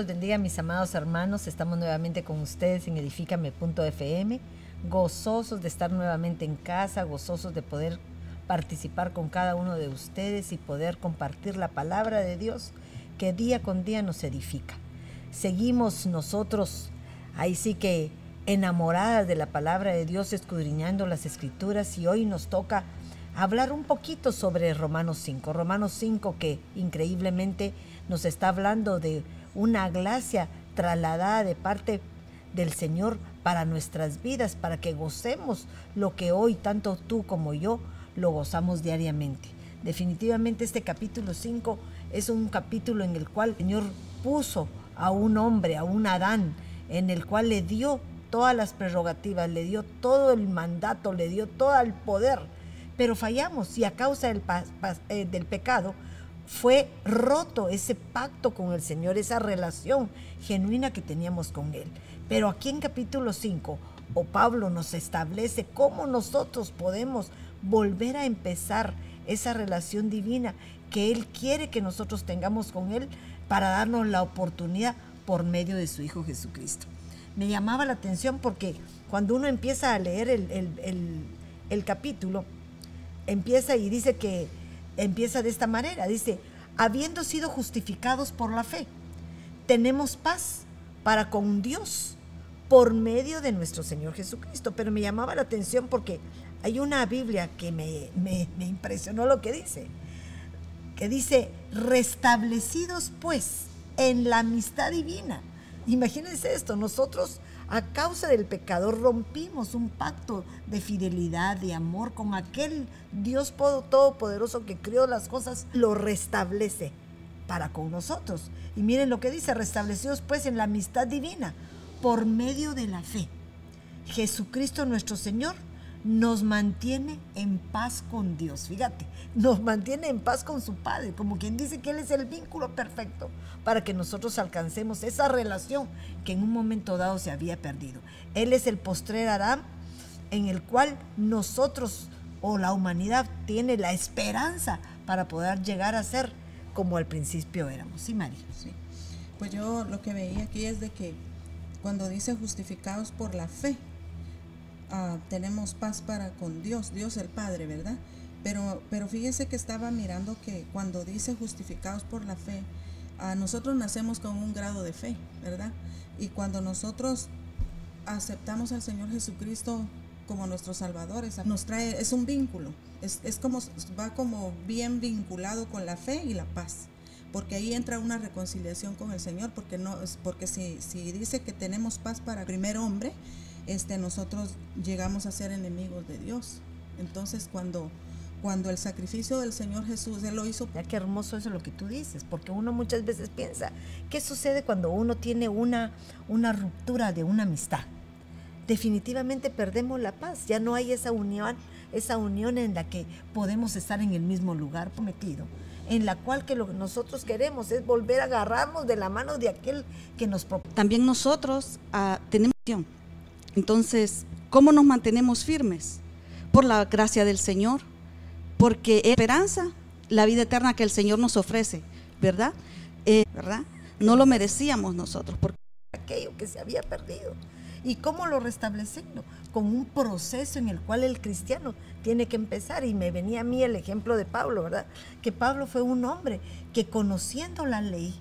los bendiga, mis amados hermanos. Estamos nuevamente con ustedes en edifícame.fm, gozosos de estar nuevamente en casa, gozosos de poder participar con cada uno de ustedes y poder compartir la palabra de Dios que día con día nos edifica. Seguimos nosotros, ahí sí que enamoradas de la palabra de Dios, escudriñando las escrituras y hoy nos toca hablar un poquito sobre Romanos 5. Romanos 5 que increíblemente nos está hablando de una gracia trasladada de parte del Señor para nuestras vidas, para que gocemos lo que hoy tanto tú como yo lo gozamos diariamente. Definitivamente este capítulo 5 es un capítulo en el cual el Señor puso a un hombre, a un Adán, en el cual le dio todas las prerrogativas, le dio todo el mandato, le dio todo el poder, pero fallamos y a causa del, eh, del pecado fue roto ese pacto con el Señor, esa relación genuina que teníamos con Él. Pero aquí en capítulo 5, o Pablo nos establece cómo nosotros podemos volver a empezar esa relación divina que Él quiere que nosotros tengamos con Él para darnos la oportunidad por medio de su Hijo Jesucristo. Me llamaba la atención porque cuando uno empieza a leer el, el capítulo, empieza y dice que empieza de esta manera, dice, habiendo sido justificados por la fe, tenemos paz para con Dios por medio de nuestro Señor Jesucristo. Pero me llamaba la atención porque hay una Biblia que me, me, impresionó lo que dice, que dice, restablecidos pues en la amistad divina. Imagínense esto, nosotros a causa del pecado rompimos un pacto de fidelidad, de amor con aquel Dios todopoderoso que crió las cosas, lo restablece para con nosotros. Y miren lo que dice, restablecidos pues en la amistad divina por medio de la fe. Jesucristo nuestro Señor nos mantiene en paz con Dios. Fíjate, nos mantiene en paz con su Padre, como quien dice que Él es el vínculo perfecto para que nosotros alcancemos esa relación que en un momento dado se había perdido. Él es el postrer Adán en el cual nosotros o la humanidad tiene la esperanza para poder llegar a ser como al principio éramos. ¿Sí, María? Sí. Pues yo lo que veía aquí es de que cuando dice justificados por la fe, Ah, tenemos paz para con Dios, Dios el Padre, ¿verdad? Pero, pero fíjese que estaba mirando que cuando dice justificados por la fe, a nosotros nacemos con un grado de fe, ¿verdad? Y cuando nosotros aceptamos al Señor Jesucristo como nuestro Salvador, nos trae, es un vínculo, es, es, como, va como bien vinculado con la fe y la paz, porque ahí entra una reconciliación con el Señor, porque, no, porque si, si dice que tenemos paz para primer hombre, este, nosotros llegamos a ser enemigos de Dios. Entonces cuando, cuando el sacrificio del Señor Jesús, Él lo hizo. Ya qué hermoso eso lo que tú dices, porque uno muchas veces piensa, ¿qué sucede cuando uno tiene una, una ruptura de una amistad? Definitivamente perdemos la paz, ya no hay esa unión, esa unión en la que podemos estar en el mismo lugar prometido en la cual que lo que nosotros queremos es volver a agarrarnos de la mano de aquel que nos También nosotros uh, tenemos entonces, ¿cómo nos mantenemos firmes? Por la gracia del Señor, porque esperanza, la vida eterna que el Señor nos ofrece, ¿verdad? Eh, ¿verdad? No lo merecíamos nosotros, porque aquello que se había perdido. ¿Y cómo lo restablecemos? Con un proceso en el cual el cristiano tiene que empezar. Y me venía a mí el ejemplo de Pablo, ¿verdad? Que Pablo fue un hombre que conociendo la ley,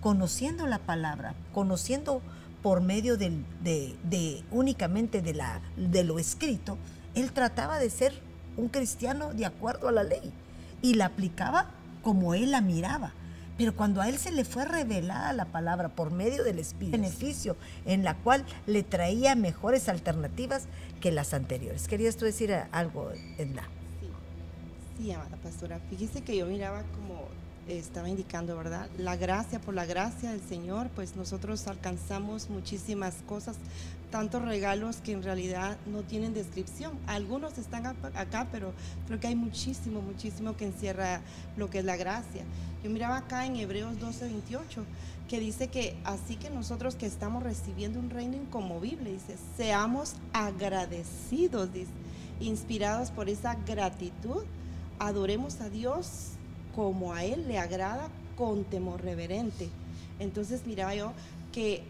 conociendo la palabra, conociendo por medio de, únicamente de, la, de lo escrito, él trataba de ser un cristiano de acuerdo a la ley y la aplicaba como él la miraba. Pero cuando a él se le fue revelada la palabra por medio del Espíritu, beneficio en la cual le traía mejores alternativas que las anteriores. ¿Querías tú decir algo, Edna? Sí, sí, amada pastora. Fíjese que yo miraba como estaba indicando, ¿verdad? La gracia, por la gracia del Señor, pues nosotros alcanzamos muchísimas cosas, tantos regalos que en realidad no tienen descripción. Algunos están acá, pero creo que hay muchísimo, muchísimo que encierra lo que es la gracia. Yo miraba acá en Hebreos 12, 28, que dice que así que nosotros que estamos recibiendo un reino incomovible, dice, seamos agradecidos, dice, inspirados por esa gratitud, adoremos a Dios como a Él le agrada con temor reverente. Entonces miraba yo que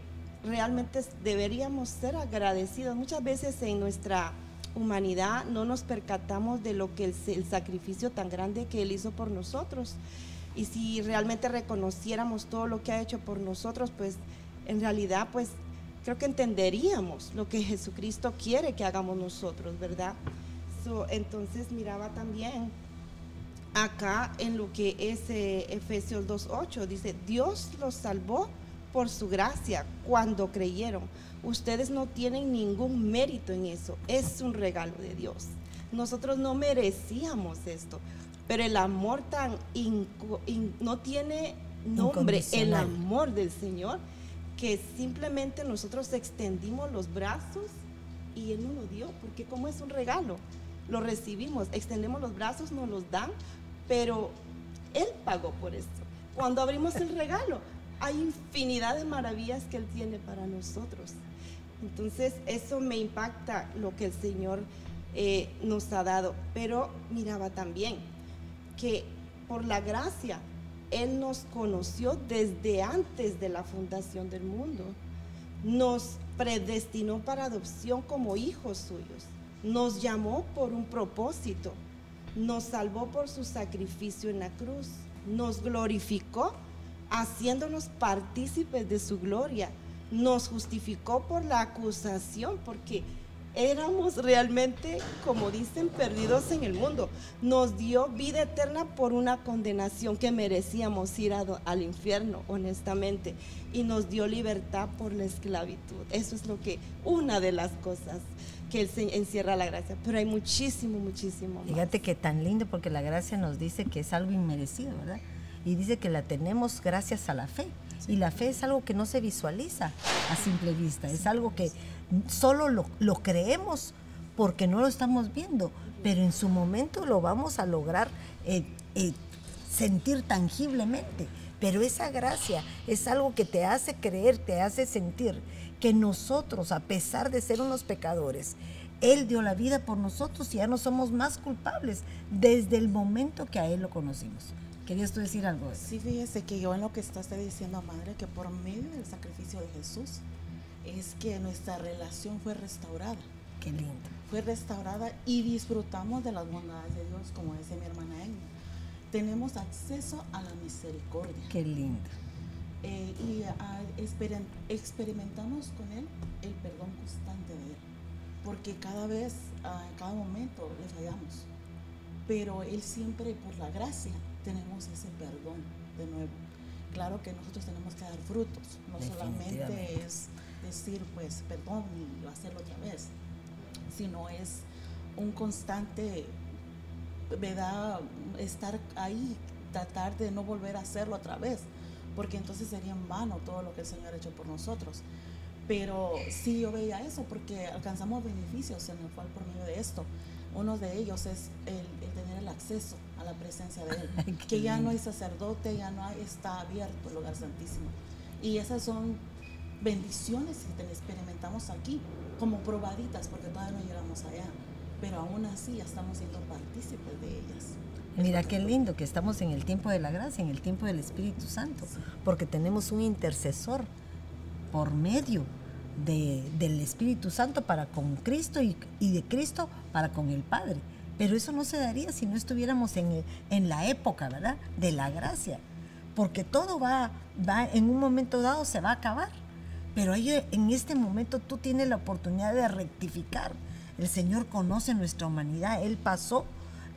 realmente deberíamos ser agradecidos. Muchas veces en nuestra humanidad no nos percatamos de lo que el, el, sacrificio tan grande que Él hizo por nosotros. Y si realmente reconociéramos todo lo que ha hecho por nosotros, pues en realidad pues creo que entenderíamos lo que Jesucristo quiere que hagamos nosotros, ¿verdad? entonces miraba también acá en lo que es eh, Efesios 2.8, dice, Dios los salvó por su gracia cuando creyeron. Ustedes no tienen ningún mérito en eso, es un regalo de Dios. Nosotros no merecíamos esto, pero el amor tan no tiene nombre, el amor del Señor que simplemente nosotros extendimos los brazos y Él nos lo dio, porque como es un regalo, lo recibimos, extendemos los brazos, nos los dan, pero Él pagó por esto. Cuando abrimos el regalo, hay infinidad de maravillas que Él tiene para nosotros. Entonces, eso me impacta lo que el Señor eh, nos ha dado. Pero miraba también que por la gracia él nos conoció desde antes de la fundación del mundo. Nos predestinó para adopción como hijos suyos. Nos llamó por un propósito. Nos salvó por su sacrificio en la cruz. Nos glorificó haciéndonos partícipes de su gloria. Nos justificó por la acusación porque éramos realmente, como dicen, perdidos en el mundo. Nos dio vida eterna por una condenación que merecíamos ir al infierno, honestamente. Y nos dio libertad por la esclavitud. Eso es lo que, una de las cosas que encierra la gracia. Pero hay muchísimo, muchísimo. Más. Fíjate que tan lindo porque la gracia nos dice que es algo inmerecido, ¿verdad? Y dice que la tenemos gracias a la fe. Y la fe es algo que no se visualiza a simple vista, es algo que solo lo, creemos porque no lo estamos viendo, pero en su momento lo vamos a lograr eh, eh, sentir tangiblemente. Pero esa gracia es algo que te hace creer, te hace sentir que nosotros, a pesar de ser unos pecadores, Él dio la vida por nosotros y ya no somos más culpables desde el momento que a Él lo conocimos. ¿Querías tú decir algo? Sí, fíjese que yo en lo que estás diciendo, madre, que por medio del sacrificio de Jesús es que nuestra relación fue restaurada. Qué lindo. Fue restaurada y disfrutamos de las bondades de Dios, como dice mi hermana Emma. Tenemos acceso a la misericordia. Qué lindo. Eh, y experimentamos con Él el perdón constante de Él. Porque cada vez, en cada momento le fallamos. Pero Él siempre, por la gracia, tenemos ese perdón de nuevo. Claro que nosotros tenemos que dar frutos, no solamente es decir, pues, perdón y hacerlo otra vez, sino es un constante, ¿verdad? Estar ahí, tratar de no volver a hacerlo otra vez, porque entonces sería en vano todo lo que el Señor ha hecho por nosotros. Pero sí yo veía eso, porque alcanzamos beneficios en el cual por medio de esto. Uno de ellos es el, tener el acceso a la presencia de Él, que ya no hay sacerdote, ya no está abierto el lugar santísimo. Y esas son bendiciones que experimentamos aquí, como probaditas, porque todavía no llegamos allá, pero aún así ya estamos siendo partícipes de ellas. Mira qué lindo que estamos en el tiempo de la gracia, en el tiempo del Espíritu Santo, porque tenemos un intercesor por medio del Espíritu Santo para con Cristo y, de Cristo para con el Padre. Pero eso no se daría si no estuviéramos en, en la época, ¿verdad? De la gracia. Porque todo va, va, en un momento dado se va a acabar. Pero en este momento tú tienes la oportunidad de rectificar. El Señor conoce nuestra humanidad. Él pasó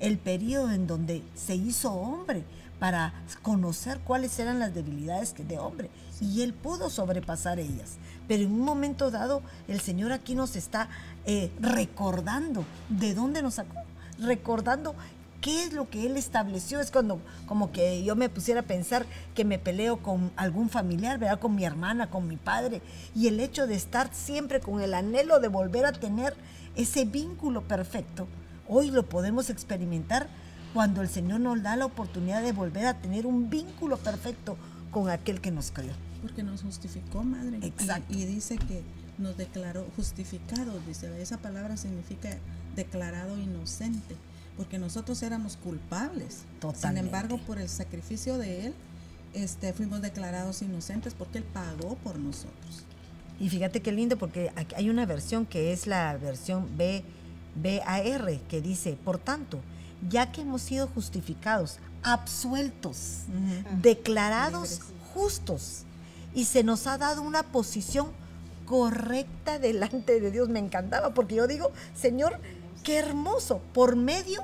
el periodo en donde se hizo hombre para conocer cuáles eran las debilidades de hombre. Y Él pudo sobrepasar ellas. Pero en un momento dado, el Señor aquí nos está eh, recordando de dónde nos sacó. Recordando ¿Qué es lo que él estableció? Es cuando como que yo me pusiera a pensar que me peleo con algún familiar, ¿verdad? Con mi hermana, con mi padre. Y el hecho de estar siempre con el anhelo de volver a tener ese vínculo perfecto, hoy lo podemos experimentar cuando el Señor nos da la oportunidad de volver a tener un vínculo perfecto con aquel que nos creó. Porque nos justificó, Madre. Exacto. Y, y dice que nos declaró justificados, dice, esa palabra significa declarado inocente porque nosotros éramos culpables. Sin embargo, por el sacrificio de Él, este, fuimos declarados inocentes porque Él pagó por nosotros. Y fíjate qué lindo porque aquí hay una versión que es la versión B, BAR que dice, por tanto, ya que hemos sido justificados, absueltos, declarados justos y se nos ha dado una posición correcta delante de Dios. Me encantaba porque yo digo, Señor, qué hermoso, por medio,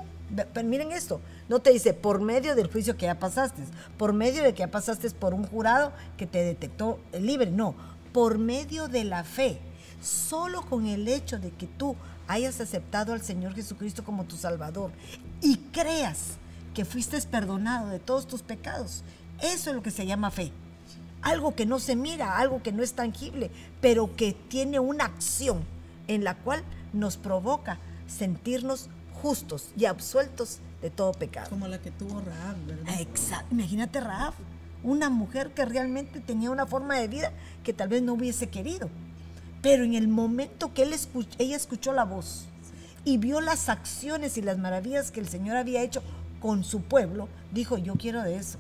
pero miren esto, no te dice por medio del juicio que ya pasaste, por medio de que ya pasaste por un jurado que te detectó libre, no, por medio de la fe. Solo con el hecho de que tú hayas aceptado al Señor Jesucristo como tu Salvador y creas que fuiste perdonado de todos tus pecados, eso es lo que se llama fe. Algo que no se mira, algo que no es tangible, pero que tiene una acción en la cual nos provoca sentirnos justos y absueltos de todo pecado. Como la que tuvo Raab, ¿verdad? Exacto. Imagínate Raab, una mujer que realmente tenía una forma de vida que tal vez no hubiese querido. Pero en el momento que él ella escuchó la voz y vio las acciones y las maravillas que el Señor había hecho con su pueblo, dijo, yo quiero de eso.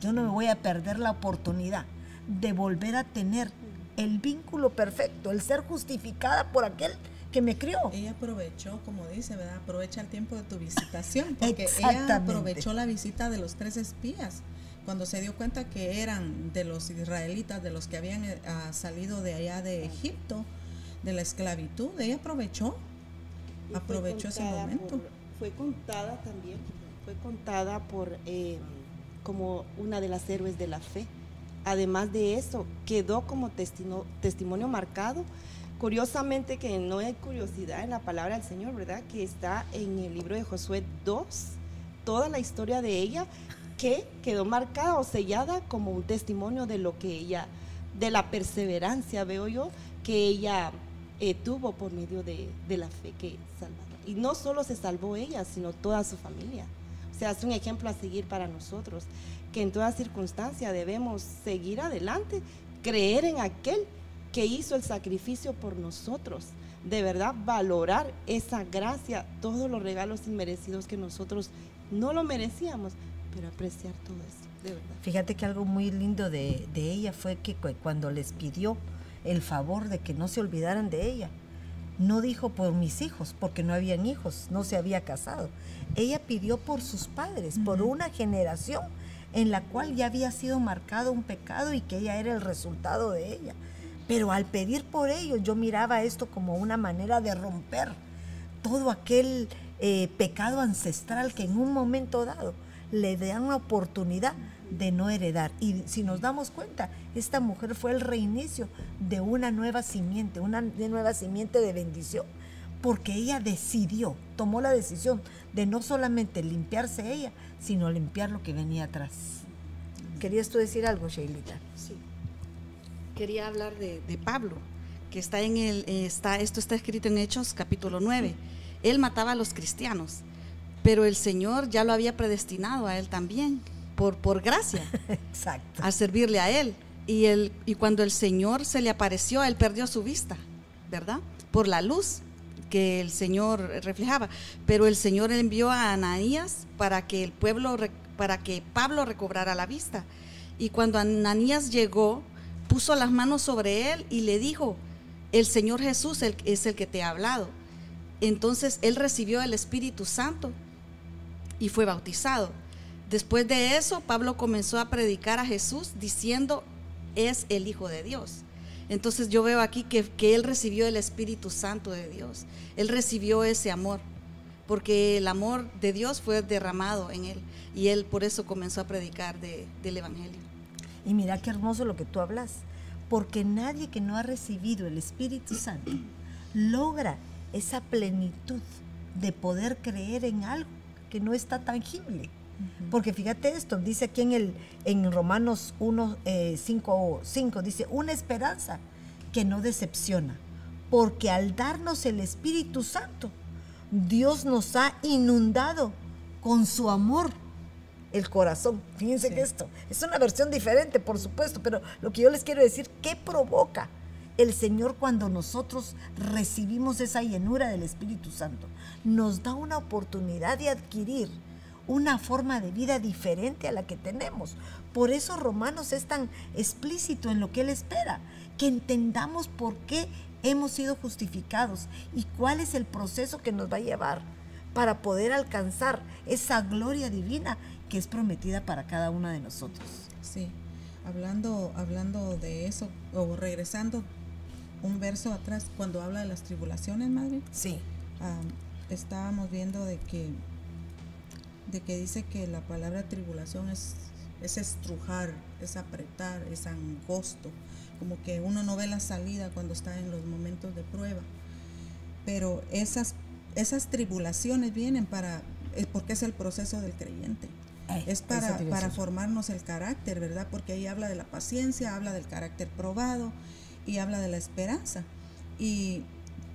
Yo no me voy a perder la oportunidad de volver a tener el vínculo perfecto, el ser justificada por aquel que me crió. Ella aprovechó, como dice, ¿verdad? Aprovecha el tiempo de tu visitación, porque ella aprovechó la visita de los tres espías. Cuando se dio cuenta que eran de los israelitas, de los que habían ah, salido de allá de Egipto, de la esclavitud, ella aprovechó, aprovechó ese momento. fue contada también, fue contada por eh, como una de las héroes de la fe. Además de eso, quedó como testimonio marcado Curiosamente que no hay curiosidad en la palabra del Señor, ¿verdad? Que está en el libro de Josué 2, toda la historia de ella que quedó marcada o sellada como un testimonio de lo que ella, de la perseverancia, veo yo, que ella eh, tuvo por medio de, la fe que salvó. Y no solo se salvó ella, sino toda su familia. O sea, es un ejemplo a seguir para nosotros, que en toda circunstancia debemos seguir adelante, creer en aquel que hizo el sacrificio por nosotros. De verdad, valorar esa gracia, todos los regalos inmerecidos que nosotros no lo merecíamos, pero apreciar todo eso, de verdad. Fíjate que algo muy lindo de, de ella fue que cuando les pidió el favor de que no se olvidaran de ella, no dijo por mis hijos, porque no habían hijos, no se había casado. Ella pidió por sus padres, por una generación en la cual ya había sido marcado un pecado y que ella era el resultado de ella. Pero al pedir por ellos, yo miraba esto como una manera de romper todo aquel eh, pecado ancestral que en un momento dado le dan una oportunidad de no heredar. Y si nos damos cuenta, esta mujer fue el reinicio de una nueva simiente, una nueva simiente de bendición, porque ella decidió, tomó la decisión de no solamente limpiarse ella, sino limpiar lo que venía atrás. ¿Querías tú decir algo, Sheilita? Sí quería hablar de, Pablo, que está en el, está, esto está escrito en Hechos capítulo 9. Él mataba a los cristianos, pero el Señor ya lo había predestinado a él también, por, por gracia, Exacto. a servirle a él. Y, él, y cuando el Señor se le apareció, él perdió su vista, ¿verdad? Por la luz que el Señor reflejaba. Pero el Señor envió a Ananías para que el pueblo, para que Pablo recobrara la vista. Y cuando Ananías llegó, puso las manos sobre él y le dijo, el Señor Jesús es el que te ha hablado. Entonces él recibió el Espíritu Santo y fue bautizado. Después de eso, Pablo comenzó a predicar a Jesús diciendo, es el Hijo de Dios. Entonces yo veo aquí que, él recibió el Espíritu Santo de Dios. Él recibió ese amor, porque el amor de Dios fue derramado en él. Y él por eso comenzó a predicar del Evangelio. Y mira qué hermoso lo que tú hablas, porque nadie que no ha recibido el Espíritu Santo logra esa plenitud de poder creer en algo que no está tangible. Porque fíjate esto, dice aquí en, el, en Romanos 1, 5, 5, dice, una esperanza que no decepciona, porque al darnos el Espíritu Santo, Dios nos ha inundado con su amor el corazón. Fíjense que esto es una versión diferente, por supuesto, pero lo que yo les quiero decir, ¿qué provoca el Señor cuando nosotros recibimos esa llenura del Espíritu Santo? Nos da una oportunidad de adquirir una forma de vida diferente a la que tenemos. Por eso Romanos es tan explícito en lo que Él espera, que entendamos por qué hemos sido justificados y cuál es el proceso que nos va a llevar para poder alcanzar esa gloria divina que es prometida para cada una de nosotros. Sí, hablando, hablando de eso, o regresando un verso atrás, cuando habla de las tribulaciones, madre. Sí. ah, estábamos viendo de que, de que dice que la palabra tribulación es, es estrujar, es apretar, es angosto, como que uno no ve la salida cuando está en los momentos de prueba. Pero esas, esas tribulaciones vienen para, es porque es el proceso del creyente. Ay, Es para, para formarnos el carácter, ¿verdad? Porque ahí habla de la paciencia, habla del carácter probado y habla de la esperanza. Y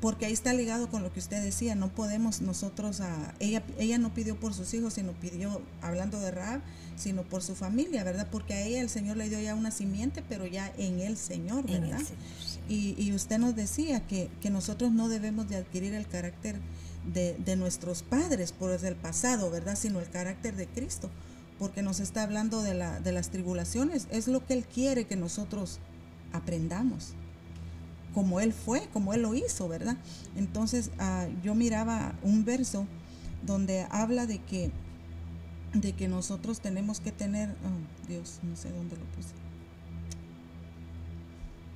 porque ahí está ligado con lo que usted decía, no podemos nosotros, a, ella, ella no pidió por sus hijos, sino pidió, hablando de Raab, sino por su familia, ¿verdad? Porque a ella el Señor le dio ya una simiente, pero ya en el Señor, En el ¿verdad? Señor, sí. Y, y usted nos decía que, que nosotros no debemos de adquirir el carácter de, de nuestros padres por el pasado, ¿verdad? Sino el carácter de Cristo, porque nos está hablando de, la, de las tribulaciones. Es lo que Él quiere que nosotros aprendamos, como Él fue, como Él lo hizo, ¿verdad? Entonces ah, yo miraba un verso donde habla de que, de que nosotros tenemos que tener, oh, Dios, no sé dónde lo puse.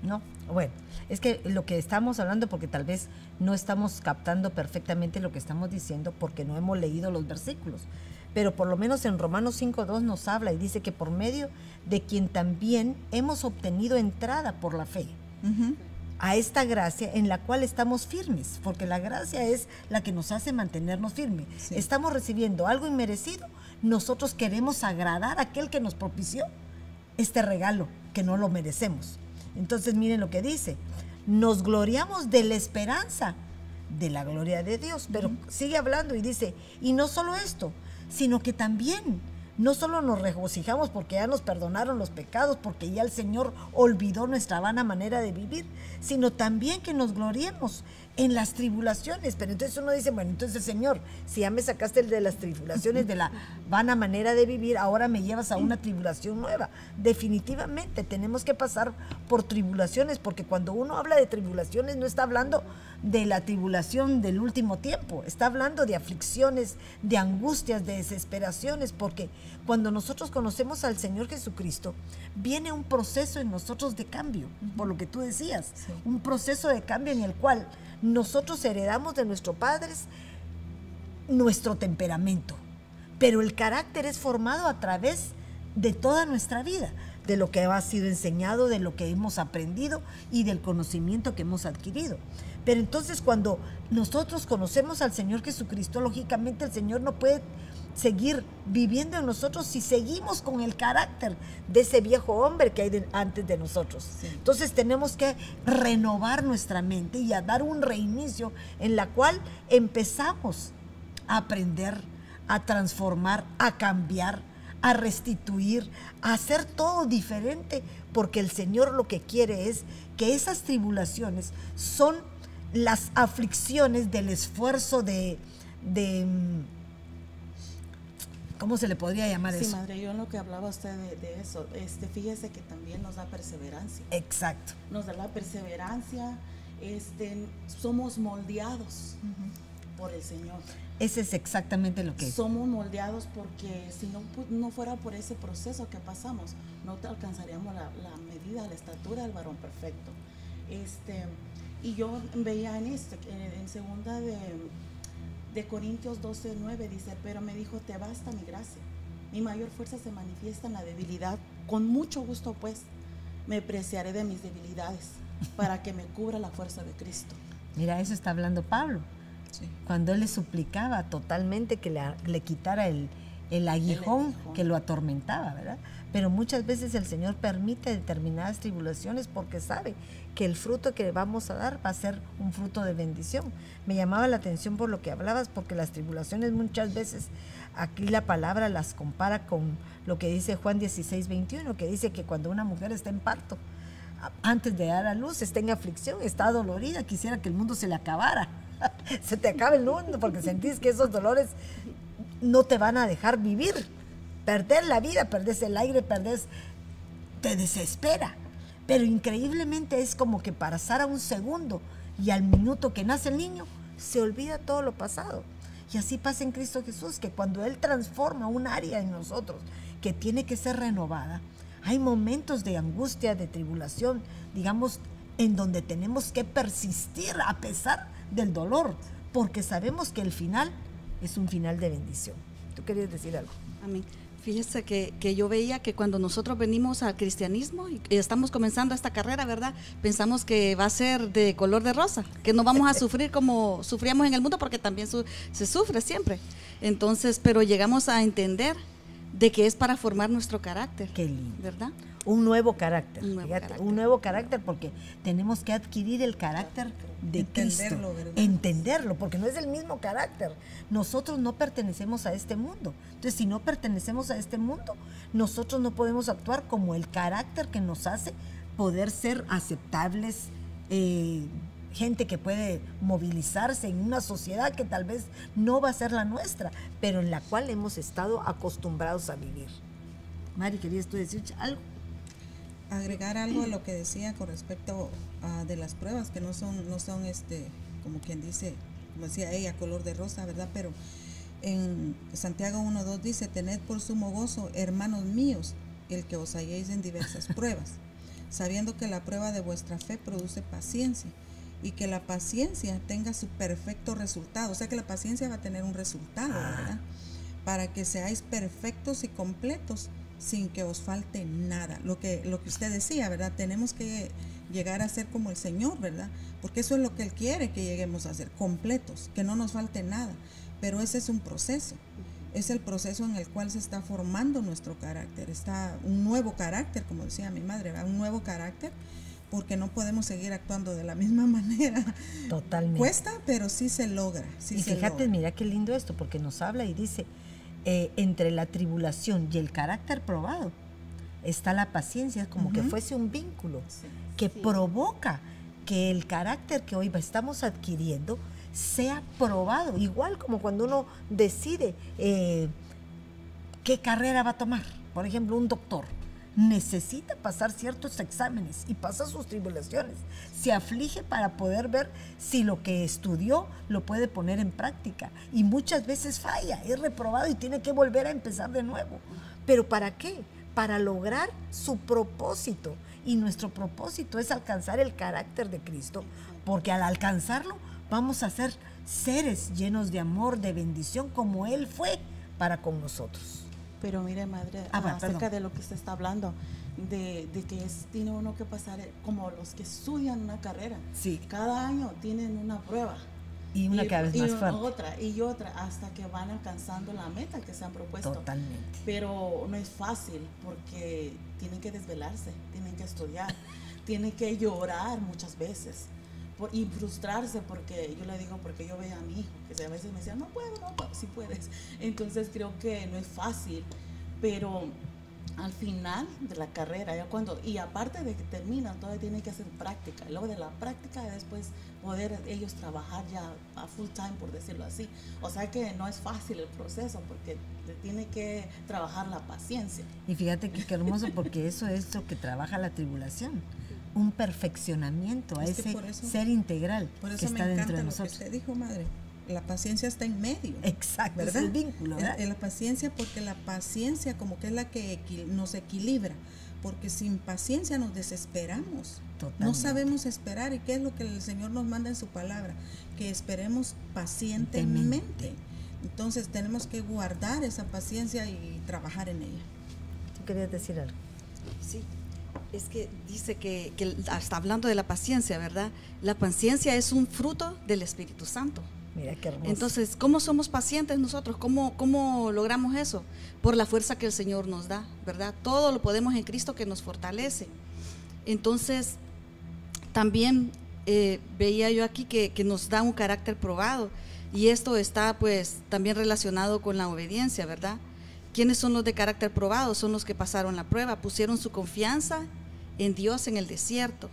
No, bueno, es que lo que estamos hablando, porque tal vez no estamos captando perfectamente lo que estamos diciendo porque no hemos leído los versículos. Pero por lo menos en Romanos 5.2 nos habla y dice que por medio de quien también hemos obtenido entrada por la fe Ujú. A esta gracia en la cual estamos firmes, porque la gracia es la que nos hace mantenernos firmes. Sí. Estamos recibiendo algo inmerecido, nosotros queremos agradar a aquel que nos propició este regalo que no lo merecemos. Entonces miren lo que dice, nos gloriamos de la esperanza de la gloria de Dios, pero sigue hablando y dice, y no solo esto, sino que también no solo nos regocijamos porque ya nos perdonaron los pecados, porque ya el Señor olvidó nuestra vana manera de vivir, sino también que nos gloriemos en las tribulaciones. Pero entonces uno dice, bueno, entonces Señor, si ya me sacaste el de las tribulaciones, de la vana manera de vivir, ahora me llevas a una tribulación nueva. Definitivamente tenemos que pasar por tribulaciones, porque cuando uno habla de tribulaciones no está hablando de la tribulación del último tiempo, está hablando de aflicciones, de angustias, de desesperaciones, porque cuando nosotros conocemos al Señor Jesucristo, viene un proceso en nosotros de cambio, por lo que tú decías, Sí. un proceso de cambio en el cual nosotros heredamos de nuestros padres nuestro temperamento, pero el carácter es formado a través de toda nuestra vida, de lo que ha sido enseñado, de lo que hemos aprendido y del conocimiento que hemos adquirido. Pero entonces cuando nosotros conocemos al Señor Jesucristo, lógicamente el Señor no puede seguir viviendo en nosotros si seguimos con el carácter de ese viejo hombre que hay de- antes de nosotros. Sí. Entonces tenemos que renovar nuestra mente y a dar un reinicio en la cual empezamos a aprender, a transformar, a cambiar, a restituir, a hacer todo diferente, porque el Señor lo que quiere es que esas tribulaciones son las aflicciones del esfuerzo de, de mm, ¿cómo se le podría llamar Sí, eso? madre, yo en lo que hablaba usted de, de eso, este, fíjese que también nos da perseverancia. Exacto. Nos da la perseverancia, este, somos moldeados por el Señor. Ese es exactamente lo que Somos moldeados porque si no, no fuera por ese proceso que pasamos, no te alcanzaríamos la, la medida, la estatura del varón perfecto. Este, y yo veía en esto, en, en segunda de, de Corintios 12, 9, dice, pero me dijo, te basta mi gracia. Mi mayor fuerza se manifiesta en la debilidad. Con mucho gusto, pues, me preciaré de mis debilidades para que me cubra la fuerza de Cristo. Mira, eso está hablando Pablo. Sí. cuando él le suplicaba totalmente que le, le quitara el, el aguijón aguijón. que lo atormentaba, ¿verdad? Pero muchas veces el Señor permite determinadas tribulaciones porque sabe que el fruto que vamos a dar va a ser un fruto de bendición. Me llamaba la atención por lo que hablabas, porque las tribulaciones muchas veces, aquí la palabra las compara con lo que dice Juan 16, 21, que dice que cuando una mujer está en parto, antes de dar a luz, está en aflicción, está dolorida, quisiera que el mundo se le acabara. se te acaba el mundo porque sentís que esos dolores no te van a dejar vivir. Perder la vida, perdés el aire, perdés, te desespera. Pero increíblemente es como que pasar a un segundo y al minuto que nace el niño, se olvida todo lo pasado. Y así pasa en Cristo Jesús, que cuando Él transforma un área en nosotros que tiene que ser renovada, hay momentos de angustia, de tribulación, digamos, en donde tenemos que persistir a pesar del dolor, porque sabemos que el final es un final de bendición. ¿Tú querías decir algo? Amén. Fíjese que, que, yo veía que cuando nosotros venimos al cristianismo y estamos comenzando esta carrera, ¿verdad? Pensamos que va a ser de color de rosa, que no vamos a sufrir como sufríamos en el mundo, porque también se sufre siempre. Entonces, pero llegamos a entender de que es para formar nuestro carácter. Qué lindo. ¿Verdad? Un nuevo carácter. Un nuevo, carácter. Un nuevo carácter porque tenemos que adquirir el carácter de Entenderlo, Cristo. Entenderlo, porque no es el mismo carácter. Nosotros no pertenecemos a este mundo. Entonces, si no pertenecemos a este mundo, nosotros no podemos actuar como el carácter que nos hace poder ser aceptables, eh, gente que puede movilizarse en una sociedad que tal vez no va a ser la nuestra, pero en la cual hemos estado acostumbrados a vivir. Mari, ¿querías tú decir algo? Agregar algo a lo que decía con respecto a de las pruebas, que no son, no son este, como quien dice, como decía ella, color de rosa, ¿verdad? Pero en Santiago 1.2 dice, tened por sumo gozo, hermanos míos, el que os halléis en diversas pruebas, sabiendo que la prueba de vuestra fe produce paciencia y que la paciencia tenga su perfecto resultado. O sea que la paciencia va a tener un resultado, ah. ¿verdad? Para que seáis perfectos y completos sin que os falte nada. Lo que, lo que usted decía, ¿verdad? Tenemos que llegar a ser como el Señor, ¿verdad? Porque eso es lo que Él quiere que lleguemos a ser, completos, que no nos falte nada. Pero ese es un proceso. Es el proceso en el cual se está formando nuestro carácter. Está un nuevo carácter, como decía mi madre, ¿verdad? un nuevo carácter porque no podemos seguir actuando de la misma manera. Totalmente. Cuesta, pero sí se logra. y fíjate, mira qué lindo esto, porque nos habla y dice, eh, entre la tribulación y el carácter probado está la paciencia, como que fuese un vínculo que provoca que el carácter que hoy estamos adquiriendo sea probado, igual como cuando uno decide eh, qué carrera va a tomar. Por ejemplo, un doctor necesita pasar ciertos exámenes y pasa sus tribulaciones. Se aflige para poder ver si lo que estudió lo puede poner en práctica. Y muchas veces falla, es reprobado y tiene que volver a empezar de nuevo. ¿Pero para qué? Para lograr su propósito. Y nuestro propósito es alcanzar el carácter de Cristo, porque al alcanzarlo vamos a ser seres llenos de amor, de bendición, como Él fue para con nosotros. Pero mire, madre, ah, acerca de lo que usted está hablando, de, que es, tiene uno que pasar eh, como los que estudian una carrera. Sí. Cada año tienen una prueba. Y una cada vez más fuerte. otra, y otra, hasta que van alcanzando la meta que se han propuesto. Totalmente. Pero no es fácil porque tienen que desvelarse, tienen que estudiar, tienen que llorar muchas veces y frustrarse porque yo le digo, porque yo veo a mi hijo, que a veces me decía, no puedo, no puedo, sí puedes. Entonces creo que no es fácil, pero al final de la carrera, ya cuando, y aparte de que terminan, todavía tienen que hacer práctica, y luego de la práctica después poder ellos trabajar ya a full time, por decirlo así. O sea que no es fácil el proceso porque tiene que trabajar la paciencia. Y fíjate qué hermoso porque eso es lo que trabaja la tribulación un perfeccionamiento, a ese ser integral por eso que está dentro de nosotros. Lo que usted dijo, madre, la paciencia está en medio. Exacto, ¿verdad? Es el vínculo. ¿verdad? La, paciencia, porque la paciencia como que es la que nos equilibra, porque sin paciencia nos desesperamos. No sabemos esperar y qué es lo que el Señor nos manda en su palabra, que esperemos pacientemente. Entonces tenemos que guardar esa paciencia y trabajar en ella. ¿Tú querías decir algo? Sí, es que dice que, está hablando de la paciencia, ¿verdad? La paciencia es un fruto del Espíritu Santo. Mira qué hermoso. Entonces, ¿cómo somos pacientes nosotros? ¿Cómo, ¿Cómo logramos eso? Por la fuerza que el Señor nos da, ¿verdad? Todo lo podemos en Cristo que nos fortalece. Entonces, también eh, veía yo aquí que, que nos da un carácter probado. Y esto está pues también relacionado con la obediencia, ¿verdad? ¿Quiénes son los de carácter probado? Son los que pasaron la prueba, pusieron su confianza en Dios en el desierto.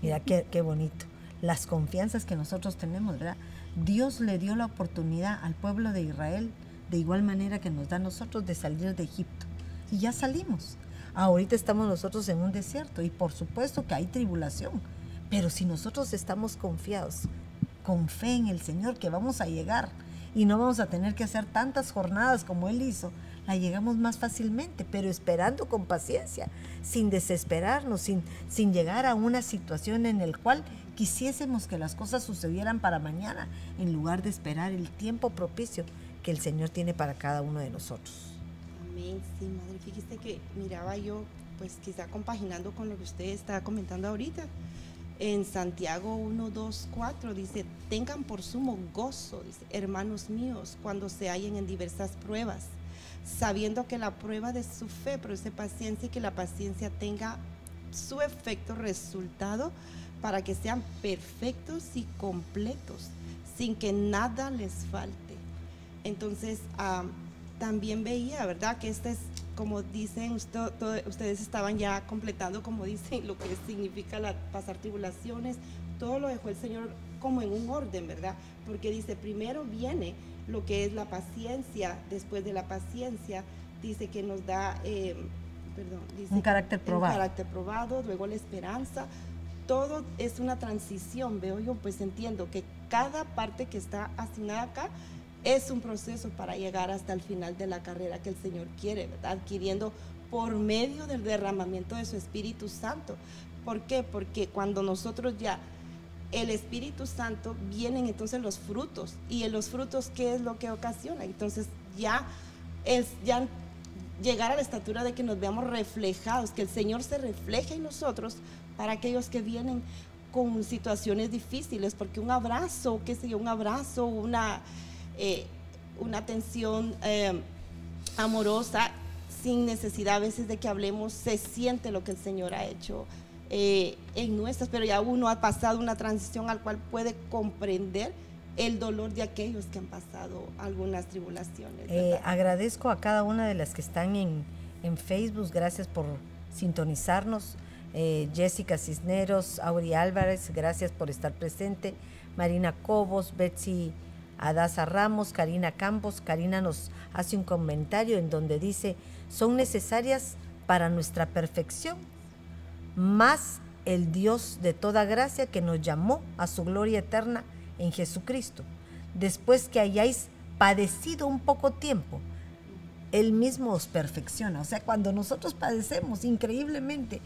Mira qué, qué bonito. Las confianzas que nosotros tenemos, ¿verdad? Dios le dio la oportunidad al pueblo de Israel, de igual manera que nos da a nosotros, de salir de Egipto. Y ya salimos. Ahorita estamos nosotros en un desierto y por supuesto que hay tribulación. Pero si nosotros estamos confiados, con fe en el Señor, que vamos a llegar y no vamos a tener que hacer tantas jornadas como Él hizo, llegamos más fácilmente, pero esperando con paciencia, sin desesperarnos, sin, sin llegar a una situación en la cual quisiésemos que las cosas sucedieran para mañana, en lugar de esperar el tiempo propicio que el Señor tiene para cada uno de nosotros. Amén, sí, madre. Fíjese que miraba yo, pues quizá compaginando con lo que usted está comentando ahorita. En Santiago 1, 2, 4 dice, tengan por sumo gozo, hermanos míos, cuando se hallen en diversas pruebas sabiendo que la prueba de su fe produce paciencia y que la paciencia tenga su efecto resultado para que sean perfectos y completos, sin que nada les falte. Entonces, ah, también veía, ¿verdad? Que este es, como dicen, ustedes estaban ya completando, como dicen, lo que significa la, pasar tribulaciones, todo lo dejó el Señor como en un orden, ¿verdad? Porque dice, primero viene lo que es la paciencia, después de la paciencia, dice que nos da, eh, perdón, dice, un carácter probado. Un carácter probado, luego la esperanza. Todo es una transición, veo yo, pues entiendo que cada parte que está asignada acá es un proceso para llegar hasta el final de la carrera que el Señor quiere, ¿verdad? Adquiriendo por medio del derramamiento de su Espíritu Santo. ¿Por qué? Porque cuando nosotros ya el Espíritu Santo vienen entonces los frutos. ¿Y en los frutos qué es lo que ocasiona? Entonces ya es ya llegar a la estatura de que nos veamos reflejados, que el Señor se refleje en nosotros para aquellos que vienen con situaciones difíciles, porque un abrazo, qué sé yo, un abrazo, una, eh, una atención eh, amorosa, sin necesidad a veces de que hablemos, se siente lo que el Señor ha hecho eh, en nuestras, pero ya uno ha pasado una transición al cual puede comprender el dolor de aquellos que han pasado algunas tribulaciones. Eh, agradezco a cada una de las que están en, en Facebook, gracias por sintonizarnos. Eh, Jessica Cisneros, Auri Álvarez, gracias por estar presente. Marina Cobos, Betsy Adasa Ramos, Karina Campos. Karina nos hace un comentario en donde dice, son necesarias para nuestra perfección más el Dios de toda gracia que nos llamó a su gloria eterna en Jesucristo. Después que hayáis padecido un poco tiempo, Él mismo os perfecciona. O sea, cuando nosotros padecemos increíblemente,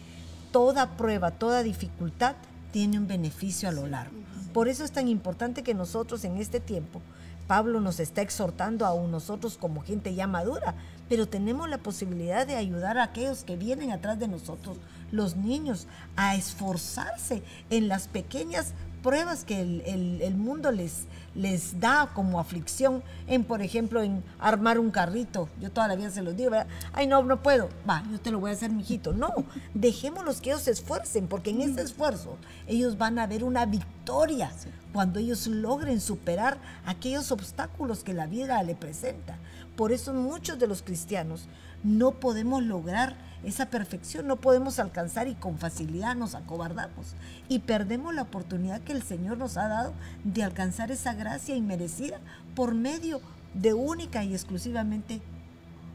toda prueba, toda dificultad tiene un beneficio a lo largo. Por eso es tan importante que nosotros en este tiempo, Pablo nos está exhortando a nosotros como gente ya madura, pero tenemos la posibilidad de ayudar a aquellos que vienen atrás de nosotros, los niños a esforzarse en las pequeñas pruebas que el, mundo les, les da como aflicción en, por ejemplo, en armar un carrito. Yo toda la vida se los digo, ¿verdad? Ay, no, no puedo. Va, yo te lo voy a hacer, mijito. No, dejémoslos que ellos se esfuercen, porque en ese esfuerzo ellos van a ver una victoria cuando ellos logren superar aquellos obstáculos que la vida le presenta. Por eso muchos de los cristianos no podemos lograr esa perfección no podemos alcanzar y con facilidad nos acobardamos y perdemos la oportunidad que el Señor nos ha dado de alcanzar esa gracia inmerecida por medio de única y exclusivamente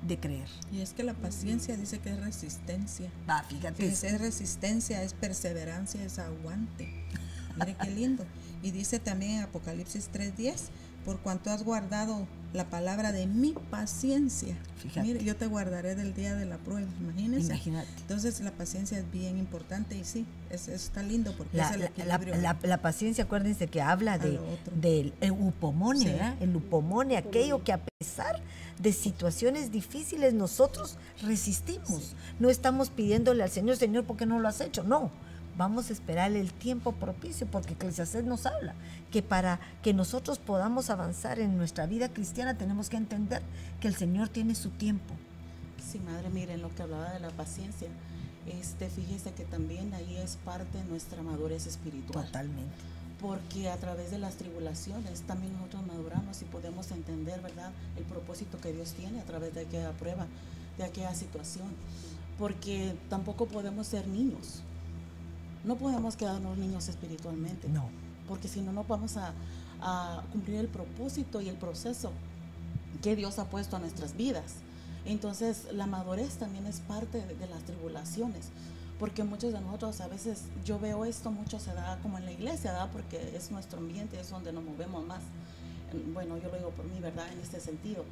de creer. Y es que la paciencia dice que es resistencia. Ah, fíjate. Es, es resistencia, es perseverancia, es aguante. Mire qué lindo. Y dice también en Apocalipsis 3:10, por cuanto has guardado la palabra de mi paciencia. Fíjate. Mire, yo te guardaré del día de la prueba, imagínense. Imagínate. Entonces la paciencia es bien importante y sí, es, está lindo porque la, es el equilibrio. La, paciencia, acuérdense que habla de, del upomone, el upomone, aquello que a pesar de situaciones difíciles nosotros resistimos. No estamos pidiéndole al Señor, Señor, ¿por qué no lo has hecho? No, vamos a esperar el tiempo propicio, porque Eclesiastés nos habla que para que nosotros podamos avanzar en nuestra vida cristiana tenemos que entender que el Señor tiene su tiempo. Sí, madre, miren lo que hablaba de la paciencia. Este, fíjese que también ahí es parte de nuestra madurez espiritual. Totalmente. Porque a través de las tribulaciones también nosotros maduramos y podemos entender, ¿verdad?, el propósito que Dios tiene a través de aquella prueba, de aquella situación. Porque tampoco podemos ser niños no podemos quedarnos niños espiritualmente. No. Porque si no, nos vamos a, a cumplir el propósito y el proceso que Dios ha puesto a nuestras vidas. Entonces, la madurez también es parte de, de las tribulaciones porque muchos de nosotros a veces yo veo esto mucho se da como en la iglesia, ¿verdad? porque es nuestro ambiente, es donde nos movemos más. Bueno, yo lo digo por mí, ¿verdad? En este sentido,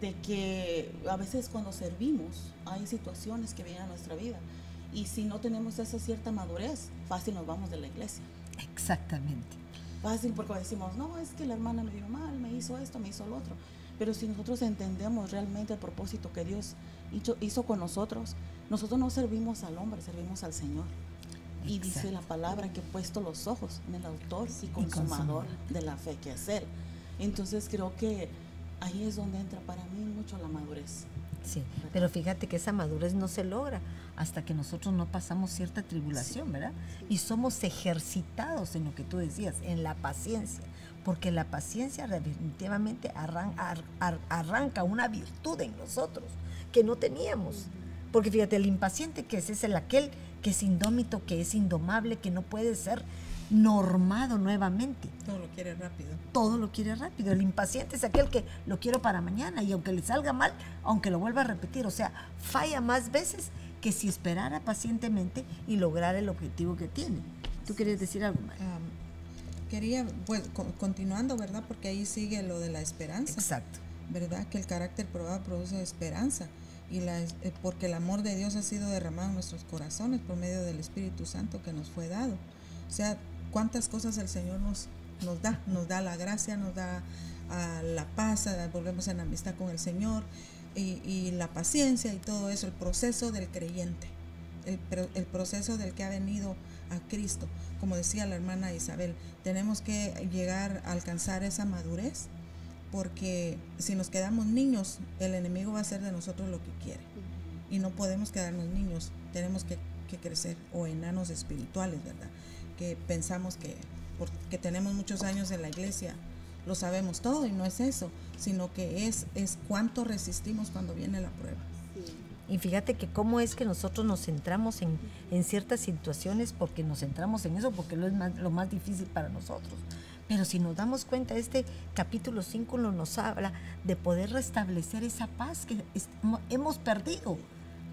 de que a veces cuando servimos hay situaciones que vienen a nuestra vida y si no tenemos esa cierta madurez, fácil nos vamos de la iglesia. Exactamente. Fácil porque decimos, no, es que la hermana me dio mal, me hizo esto, me hizo lo otro. Pero si nosotros entendemos realmente el propósito que Dios hizo, hizo con nosotros, nosotros no servimos al hombre, servimos al Señor. Y dice la palabra que he puesto los ojos en el autor y consumador de la fe, que es Él. Entonces creo que ahí es donde entra para mí mucho la madurez. Sí, pero fíjate que esa madurez no se logra hasta que nosotros no pasamos cierta tribulación, ¿verdad? Y somos ejercitados en lo que tú decías, en la paciencia, porque la paciencia definitivamente arranca una virtud en nosotros que no teníamos. Porque fíjate, el impaciente que es, es el aquel que es indómito, que es indomable, que no puede ser normado nuevamente. Todo lo quiere rápido. Todo lo quiere rápido. El impaciente es aquel que lo quiero para mañana y aunque le salga mal, aunque lo vuelva a repetir, o sea, falla más veces que si esperara pacientemente y lograr el objetivo que tiene. ¿Tú quieres decir algo más? quería, pues, continuando, ¿verdad? Porque ahí sigue lo de la esperanza. Exacto. ¿Verdad? Que el carácter probado produce esperanza y la, eh, porque el amor de Dios ha sido derramado en nuestros corazones por medio del Espíritu Santo que nos fue dado. O sea, cuántas cosas el Señor nos, nos da, nos da la gracia, nos da a la paz, volvemos en amistad con el Señor y, la paciencia y todo eso, el proceso del creyente, el, el proceso del que ha venido a Cristo. Como decía la hermana Isabel, tenemos que llegar a alcanzar esa madurez porque si nos quedamos niños, el enemigo va a hacer de nosotros lo que quiere. Y no podemos quedarnos niños, tenemos que, crecer, o enanos espirituales, ¿verdad? Que pensamos que porque tenemos muchos años en la iglesia, lo sabemos todo y no es eso, sino que es, es cuánto resistimos cuando viene la prueba. Y fíjate que cómo es que nosotros nos centramos en, en, ciertas situaciones porque nos centramos en eso, porque lo es más, lo más difícil para nosotros. Pero si nos damos cuenta, este capítulo 5 nos habla de poder restablecer esa paz que hemos perdido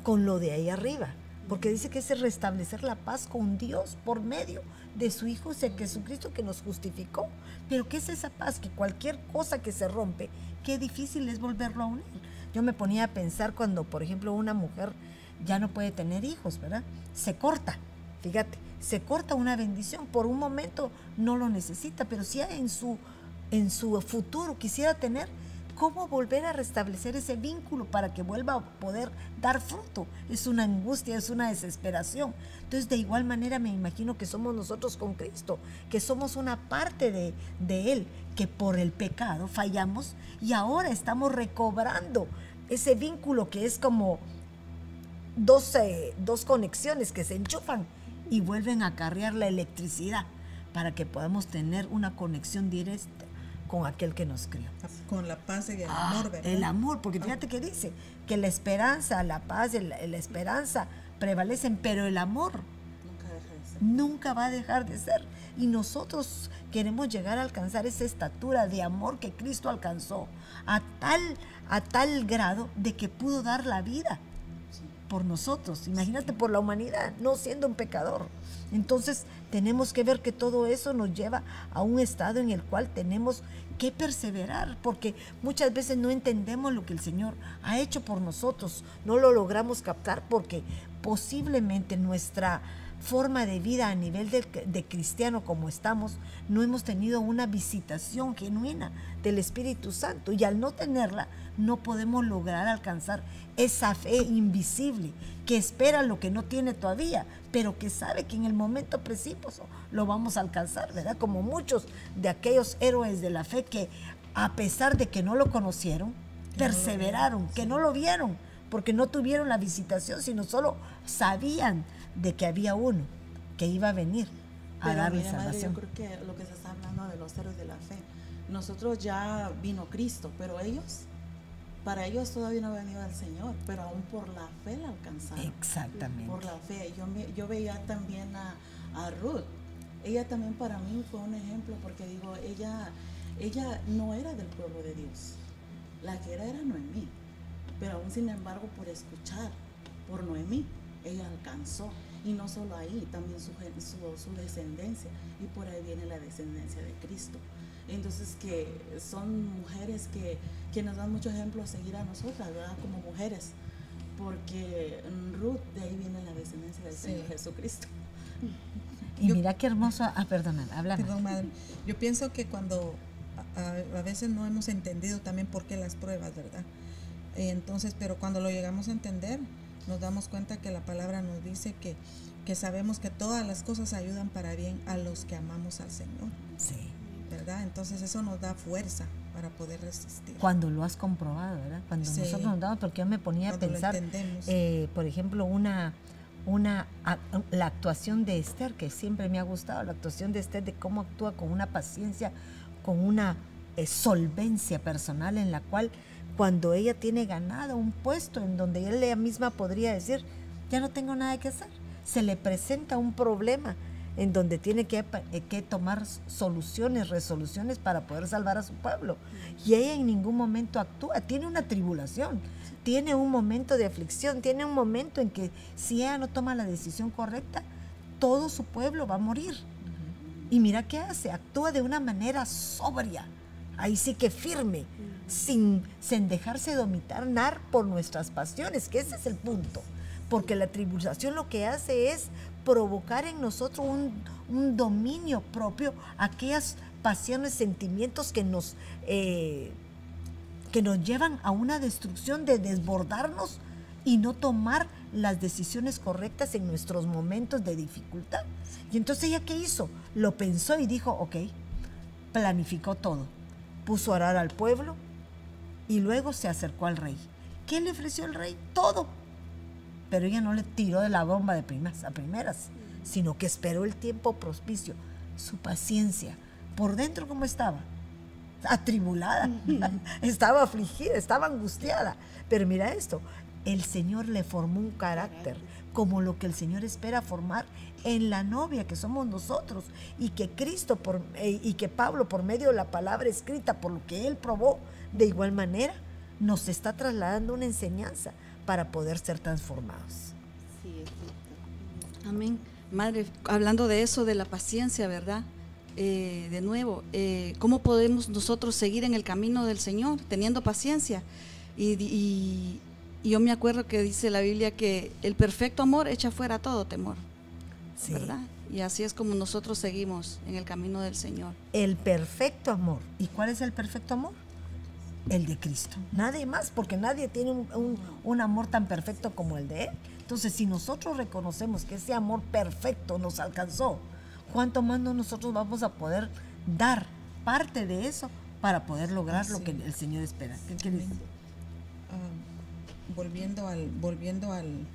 con lo de ahí arriba. Porque dice que es restablecer la paz con Dios por medio de su Hijo Jesucristo que nos justificó. Pero ¿qué es esa paz? Que cualquier cosa que se rompe, qué difícil es volverlo a unir. Yo me ponía a pensar cuando, por ejemplo, una mujer ya no puede tener hijos, ¿verdad? Se corta, fíjate se corta una bendición. Por un momento no lo necesita, pero si en su, en su futuro quisiera tener, ¿cómo volver a restablecer ese vínculo para que vuelva a poder dar fruto? Es una angustia, es una desesperación. Entonces, de igual manera me imagino que somos nosotros con Cristo, que somos una parte de, de Él, que por el pecado fallamos y ahora estamos recobrando ese vínculo que es como dos, dos conexiones que se enchufan y vuelven a cargar la electricidad para que podamos tener una conexión directa con aquel que nos crió. Con la paz y el ah, amor, ¿verdad? El amor, porque fíjate que dice que la esperanza, la paz, la, la esperanza prevalecen, pero el amor nunca, deja de ser. nunca va a dejar de ser. Y nosotros queremos llegar a alcanzar esa estatura de amor que Cristo alcanzó a tal, a tal grado de que pudo dar la vida por nosotros, imagínate por la humanidad, no siendo un pecador. Entonces tenemos que ver que todo eso nos lleva a un estado en el cual tenemos que perseverar, porque muchas veces no entendemos lo que el Señor ha hecho por nosotros, no lo logramos captar porque posiblemente nuestra forma de vida a nivel de, de, cristiano como estamos, no hemos tenido una visitación genuina del Espíritu Santo y al no tenerla no podemos lograr alcanzar esa fe invisible que espera lo que no tiene todavía, pero que sabe que en el momento preciso lo vamos a alcanzar, ¿verdad? Como muchos de aquellos héroes de la fe que a pesar de que no lo conocieron, perseveraron, que no lo vieron, porque no tuvieron la visitación, sino solo sabían de que había uno que iba a venir a Pero darle salvación. yo creo que lo que se está hablando de los héroes de la fe, nosotros ya vino Cristo, pero ellos, para ellos todavía no ha venido el Señor, pero aún por la fe la alcanzaron. Exactamente. Por la fe. Yo, me, yo veía también a, a Ruth. Ella también para mí fue un ejemplo porque digo, ella ella no era del pueblo de Dios. La que era era Noemí. Pero aún sin embargo, por escuchar por Noemí, ella alcanzó. Y no solo ahí, también su, su, su descendencia. Y por ahí viene la descendencia de Cristo. Entonces, que son mujeres que, que nos dan mucho ejemplo a seguir a nosotras, ¿verdad? Como mujeres. Porque Ruth, de ahí viene la descendencia del Señor Jesucristo. Y mira qué hermoso. Ah, perdona, habla. Perdón, madre. Yo pienso que cuando a, a, veces no hemos entendido también por qué las pruebas, ¿verdad? Entonces, pero cuando lo llegamos a entender, nos damos cuenta que la palabra nos dice que, que sabemos que todas las cosas ayudan para bien a los que amamos al Señor. Sí. ¿Verdad? Entonces eso nos da fuerza para poder resistir. Cuando lo has comprobado, ¿verdad? Cuando Sí. nosotros nos damos, porque yo me ponía Cuando a pensar, eh, por ejemplo, una, una, a- la actuación de Esther, que siempre me ha gustado, la actuación de Esther, de cómo actúa con una paciencia, con una eh, solvencia personal en la cual cuando ella tiene ganado un puesto en donde ella misma podría decir, ya no tengo nada que hacer, se le presenta un problema en donde tiene que, eh, que tomar soluciones, resoluciones para poder salvar a su pueblo. Y ella en ningún momento actúa, tiene una tribulación, tiene un momento de aflicción, tiene un momento en que si ella no toma la decisión correcta, todo su pueblo va a morir. Y mira qué hace, actúa de una manera sobria, ahí sí que firme, sin, dejarse dominar por nuestras pasiones, que ese es el punto. Porque la tribulación lo que hace es provocar en nosotros un, un dominio propio, aquellas pasiones, sentimientos que nos, eh, que nos llevan a una destrucción de desbordarnos y no tomar las decisiones correctas en nuestros momentos de dificultad. Y entonces ella qué hizo? Lo pensó y dijo, ok, planificó todo. Puso a orar al pueblo y luego se acercó al rey. ¿Qué le ofreció el rey? Todo. Pero ella no le tiró de la bomba de primas a primeras, sino que esperó el tiempo propicio, su paciencia. Por dentro, ¿cómo estaba? Atribulada, estaba afligida, estaba angustiada. Pero mira esto, el Señor le formó un carácter como lo que el Señor espera formar en la novia que somos nosotros y que Cristo por, eh, y que Pablo por medio de la palabra escrita, por lo que él probó, de igual manera nos está trasladando una enseñanza para poder ser transformados. Sí. Amén. Madre, hablando de eso, de la paciencia, ¿verdad? Eh, de nuevo, eh, ¿cómo podemos nosotros seguir en el camino del Señor teniendo paciencia? Y, y- y yo me acuerdo que dice la Biblia que el perfecto amor echa fuera todo temor, Sí. ¿verdad? Y así es como nosotros seguimos en el camino del Señor. El perfecto amor. ¿Y cuál es el perfecto amor? El de Cristo. Nadie más, porque nadie tiene un, un- un amor tan perfecto como el de Él. Entonces, si nosotros reconocemos que ese amor perfecto nos alcanzó, ¿cuánto más no nosotros vamos a poder dar parte de eso para poder lograr lo que el Señor espera? ¿Qué quieres decir? Ah, volviendo al volviendo al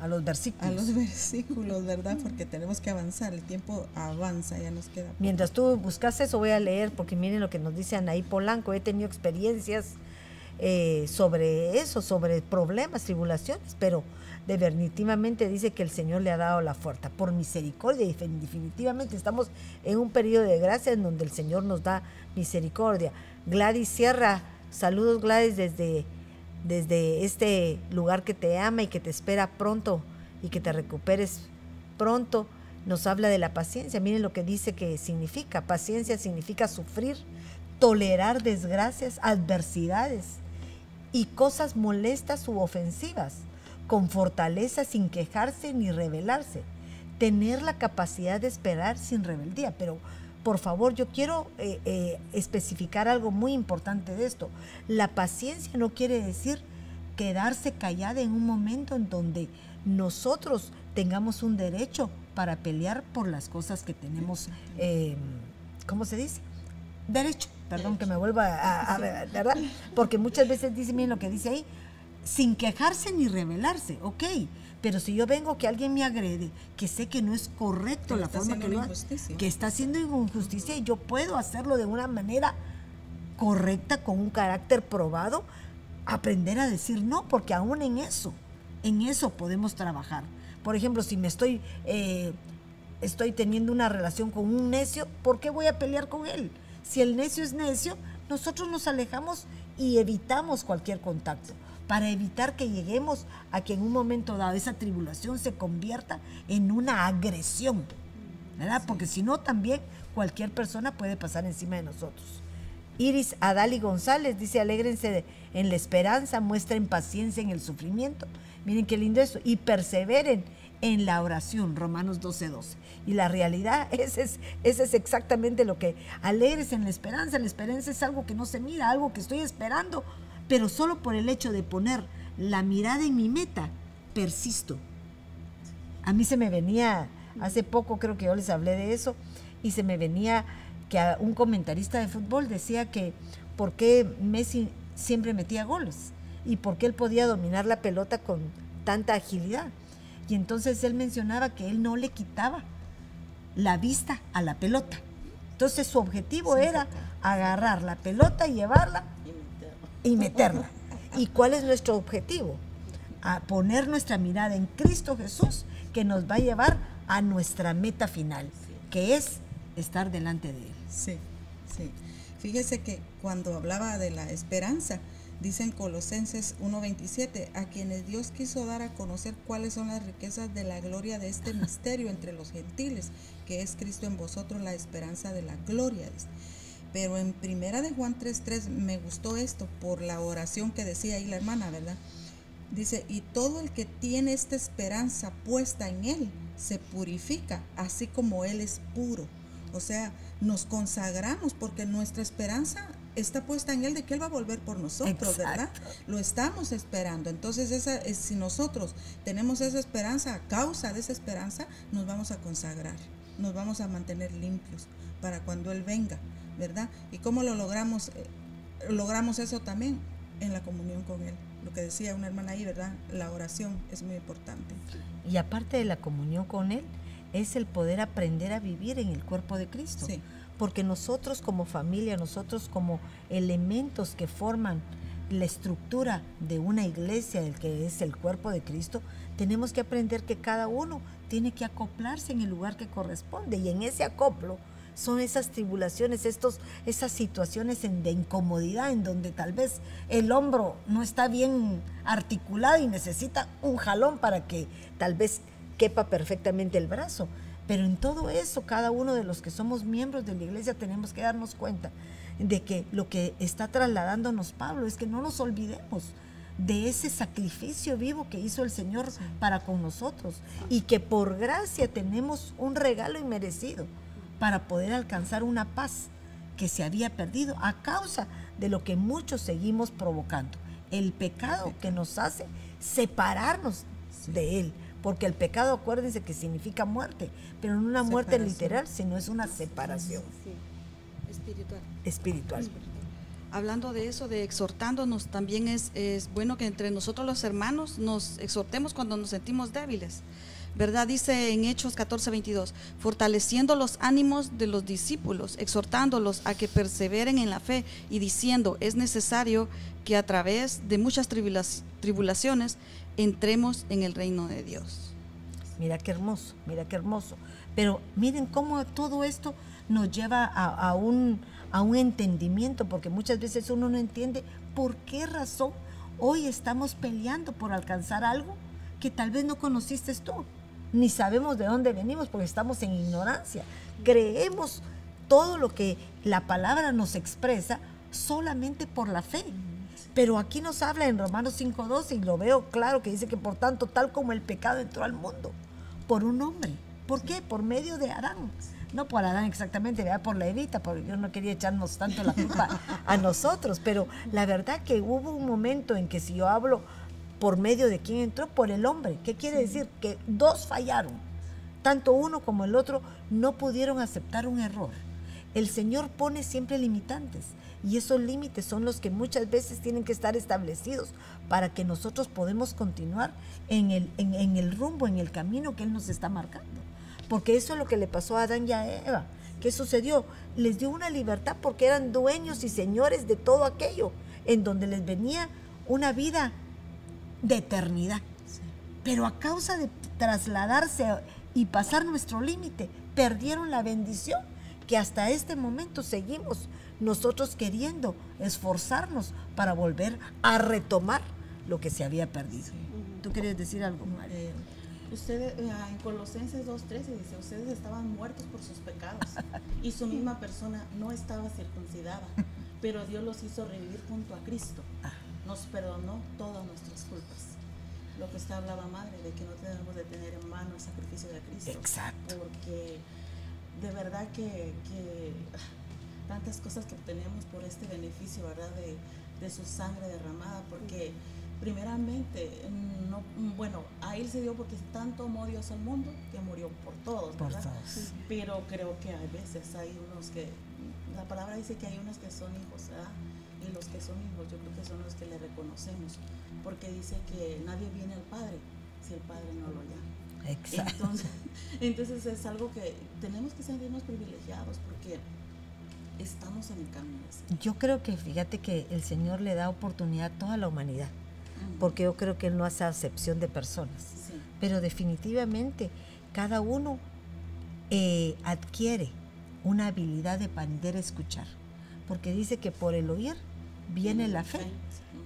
A los versículos. a los versículos, ¿verdad? Porque tenemos que avanzar, el tiempo avanza, ya nos queda. poco. Mientras tú buscas eso, voy a leer, porque miren lo que nos dice Anaí Polanco. He tenido experiencias eh, sobre eso, sobre problemas, tribulaciones, pero definitivamente dice que el Señor le ha dado la fuerza por misericordia y defin- definitivamente estamos en un periodo de gracia en donde el Señor nos da misericordia. Gladys Sierra, saludos Gladys desde, desde este lugar que te ama y que te espera pronto y que te recuperes pronto. Nos habla de la paciencia. Miren lo que dice que significa. Paciencia significa sufrir, tolerar desgracias, adversidades y cosas molestas u ofensivas, con fortaleza sin quejarse ni rebelarse. Tener la capacidad de esperar sin rebeldía. Pero por favor, yo quiero eh, eh, especificar algo muy importante de esto. La paciencia no quiere decir quedarse callada en un momento en donde nosotros tengamos un derecho para pelear por las cosas que tenemos, eh, ¿cómo se dice? Derecho, perdón que me vuelva a, a- ¿verdad? Porque muchas veces dice, miren lo que dice ahí, sin quejarse ni rebelarse, ok, pero si yo vengo que alguien me agrede, que sé que no es correcto Que la forma que lo que está haciendo injusticia y yo puedo hacerlo de una manera correcta, con un carácter probado, aprender a decir no, porque aún en eso, en eso podemos trabajar. Por ejemplo, si me estoy, eh, estoy teniendo una relación con un necio, ¿por qué voy a pelear con él? Si el necio es necio, nosotros nos alejamos y evitamos cualquier contacto para evitar que lleguemos a que en un momento dado esa tribulación se convierta en una agresión, ¿verdad? Porque si no, también cualquier persona puede pasar encima de nosotros. Iris Adali González dice, alégrense en la esperanza, muestren paciencia en el sufrimiento. Miren qué lindo eso. Y perseveren en la oración, Romanos 12, 12. Y la realidad, ese es, ese es exactamente lo que alegres en la esperanza. La esperanza es algo que no se mira, algo que estoy esperando, pero solo por el hecho de poner la mirada en mi meta, persisto. A mí se me venía, hace poco creo que yo les hablé de eso, y se me venía que un comentarista de fútbol decía que por qué Messi siempre metía goles y por qué él podía dominar la pelota con tanta agilidad. Y entonces él mencionaba que él no le quitaba la vista a la pelota. Entonces su objetivo era agarrar la pelota y llevarla y meterla. ¿Y cuál es nuestro objetivo? A poner nuestra mirada en Cristo Jesús que nos va a llevar a nuestra meta final, que es estar delante de Él. Sí, sí. Fíjese que cuando hablaba de la esperanza, Dicen Colosenses 1.27, a quienes Dios quiso dar a conocer cuáles son las riquezas de la gloria de este misterio entre los gentiles, que es Cristo en vosotros la esperanza de la gloria. Pero en primera de Juan 3.3 me gustó esto por la oración que decía ahí la hermana, ¿verdad? Dice, y todo el que tiene esta esperanza puesta en Él se purifica, así como Él es puro. O sea, nos consagramos porque nuestra esperanza está puesta en Él de que Él va a volver por nosotros, ¿verdad? Lo estamos esperando. Entonces, esa, es, si nosotros tenemos esa esperanza, a causa de esa esperanza, nos vamos a consagrar, nos vamos a mantener limpios para cuando Él venga, ¿verdad? ¿Y cómo lo logramos? Eh, logramos eso también en la comunión con Él. Lo que decía una hermana ahí, ¿verdad? La oración es muy importante. Y aparte de la comunión con Él, es el poder aprender a vivir en el cuerpo de Cristo. Sí porque nosotros como familia, nosotros como elementos que forman la estructura de una iglesia, el que es el cuerpo de Cristo, tenemos que aprender que cada uno tiene que acoplarse en el lugar que corresponde y en ese acoplo son esas tribulaciones, estos, esas situaciones de incomodidad en donde tal vez el hombro no está bien articulado y necesita un jalón para que tal vez quepa perfectamente el brazo. Pero en todo eso, cada uno de los que somos miembros de la iglesia tenemos que darnos cuenta de que lo que está trasladándonos Pablo es que no nos olvidemos de ese sacrificio vivo que hizo el Señor para con nosotros y que por gracia tenemos un regalo inmerecido para poder alcanzar una paz que se había perdido a causa de lo que muchos seguimos provocando, el pecado que nos hace separarnos de Él, porque el pecado, acuérdense que significa muerte, pero no una muerte literal, sino es una separación. Espiritual. Espiritual. Hablando de eso, de exhortándonos, también es, es bueno que entre nosotros los hermanos nos exhortemos cuando nos sentimos débiles. ¿Verdad? Dice en Hechos 14, 22, fortaleciendo los ánimos de los discípulos, exhortándolos a que perseveren en la fe y diciendo, es necesario que a través de muchas tribulaciones entremos en el reino de Dios. Mira qué hermoso, mira qué hermoso. Pero miren cómo todo esto nos lleva a, un, un entendimiento, porque muchas veces uno no entiende por qué razón hoy estamos peleando por alcanzar algo que tal vez no conociste tú, ni sabemos de dónde venimos porque estamos en ignorancia. Creemos todo lo que la palabra nos expresa solamente por la fe. Pero aquí nos habla en Romanos 5.12 y lo veo claro que dice que por tanto tal como el pecado entró al mundo, por un hombre. ¿Por qué? Por medio de Adán. No por Adán exactamente, por la Evita, porque yo no quería echarnos tanto la culpa a nosotros, pero la verdad que hubo un momento en que si yo hablo por medio de quién entró, por el hombre, ¿qué quiere decir? Que dos fallaron, tanto uno como el otro no pudieron aceptar un error. El Señor pone siempre limitantes. Y esos límites son los que muchas veces tienen que estar establecidos para que nosotros podamos continuar en el, en, el rumbo, en el camino que Él nos está marcando. Porque eso es lo que le pasó a Adán y a Eva. ¿Qué sucedió? Les dio una libertad porque eran dueños y señores de todo aquello, en donde les venía una vida de eternidad. Pero a causa de trasladarse y pasar nuestro límite, perdieron la bendición que hasta este momento seguimos nosotros queriendo esforzarnos para volver a retomar lo que se había perdido. ¿Tú querías decir algo, María? Eh, Ustedes, eh, en Colosenses 2.13 dice, ustedes estaban muertos por sus pecados y su misma persona no estaba circuncidada, pero Dios los hizo revivir junto a Cristo. Nos perdonó todas nuestras culpas. Lo que usted hablaba, Madre, de que no tenemos de tener en mano el sacrificio de Cristo. Exacto. Porque de verdad que, que tantas cosas que obtenemos por este beneficio, ¿verdad? De, de su sangre derramada, porque primeramente, no, bueno, a él se dio porque tanto amó Dios al mundo que murió por todos, Por ¿verdad? todos. Pero creo que a veces hay unos que, la palabra dice que hay unos que son hijos, ¿verdad? Y los que son hijos, yo creo que son los que le reconocemos, porque dice que nadie viene al Padre si el Padre no lo llama. Exacto. Entonces, entonces es algo que tenemos que sentirnos privilegiados porque estamos en el camino. Yo creo que fíjate que el Señor le da oportunidad a toda la humanidad, porque yo creo que Él no hace acepción de personas. Sí. Pero definitivamente cada uno eh, adquiere una habilidad de aprender a escuchar, porque dice que por el oír viene la fe.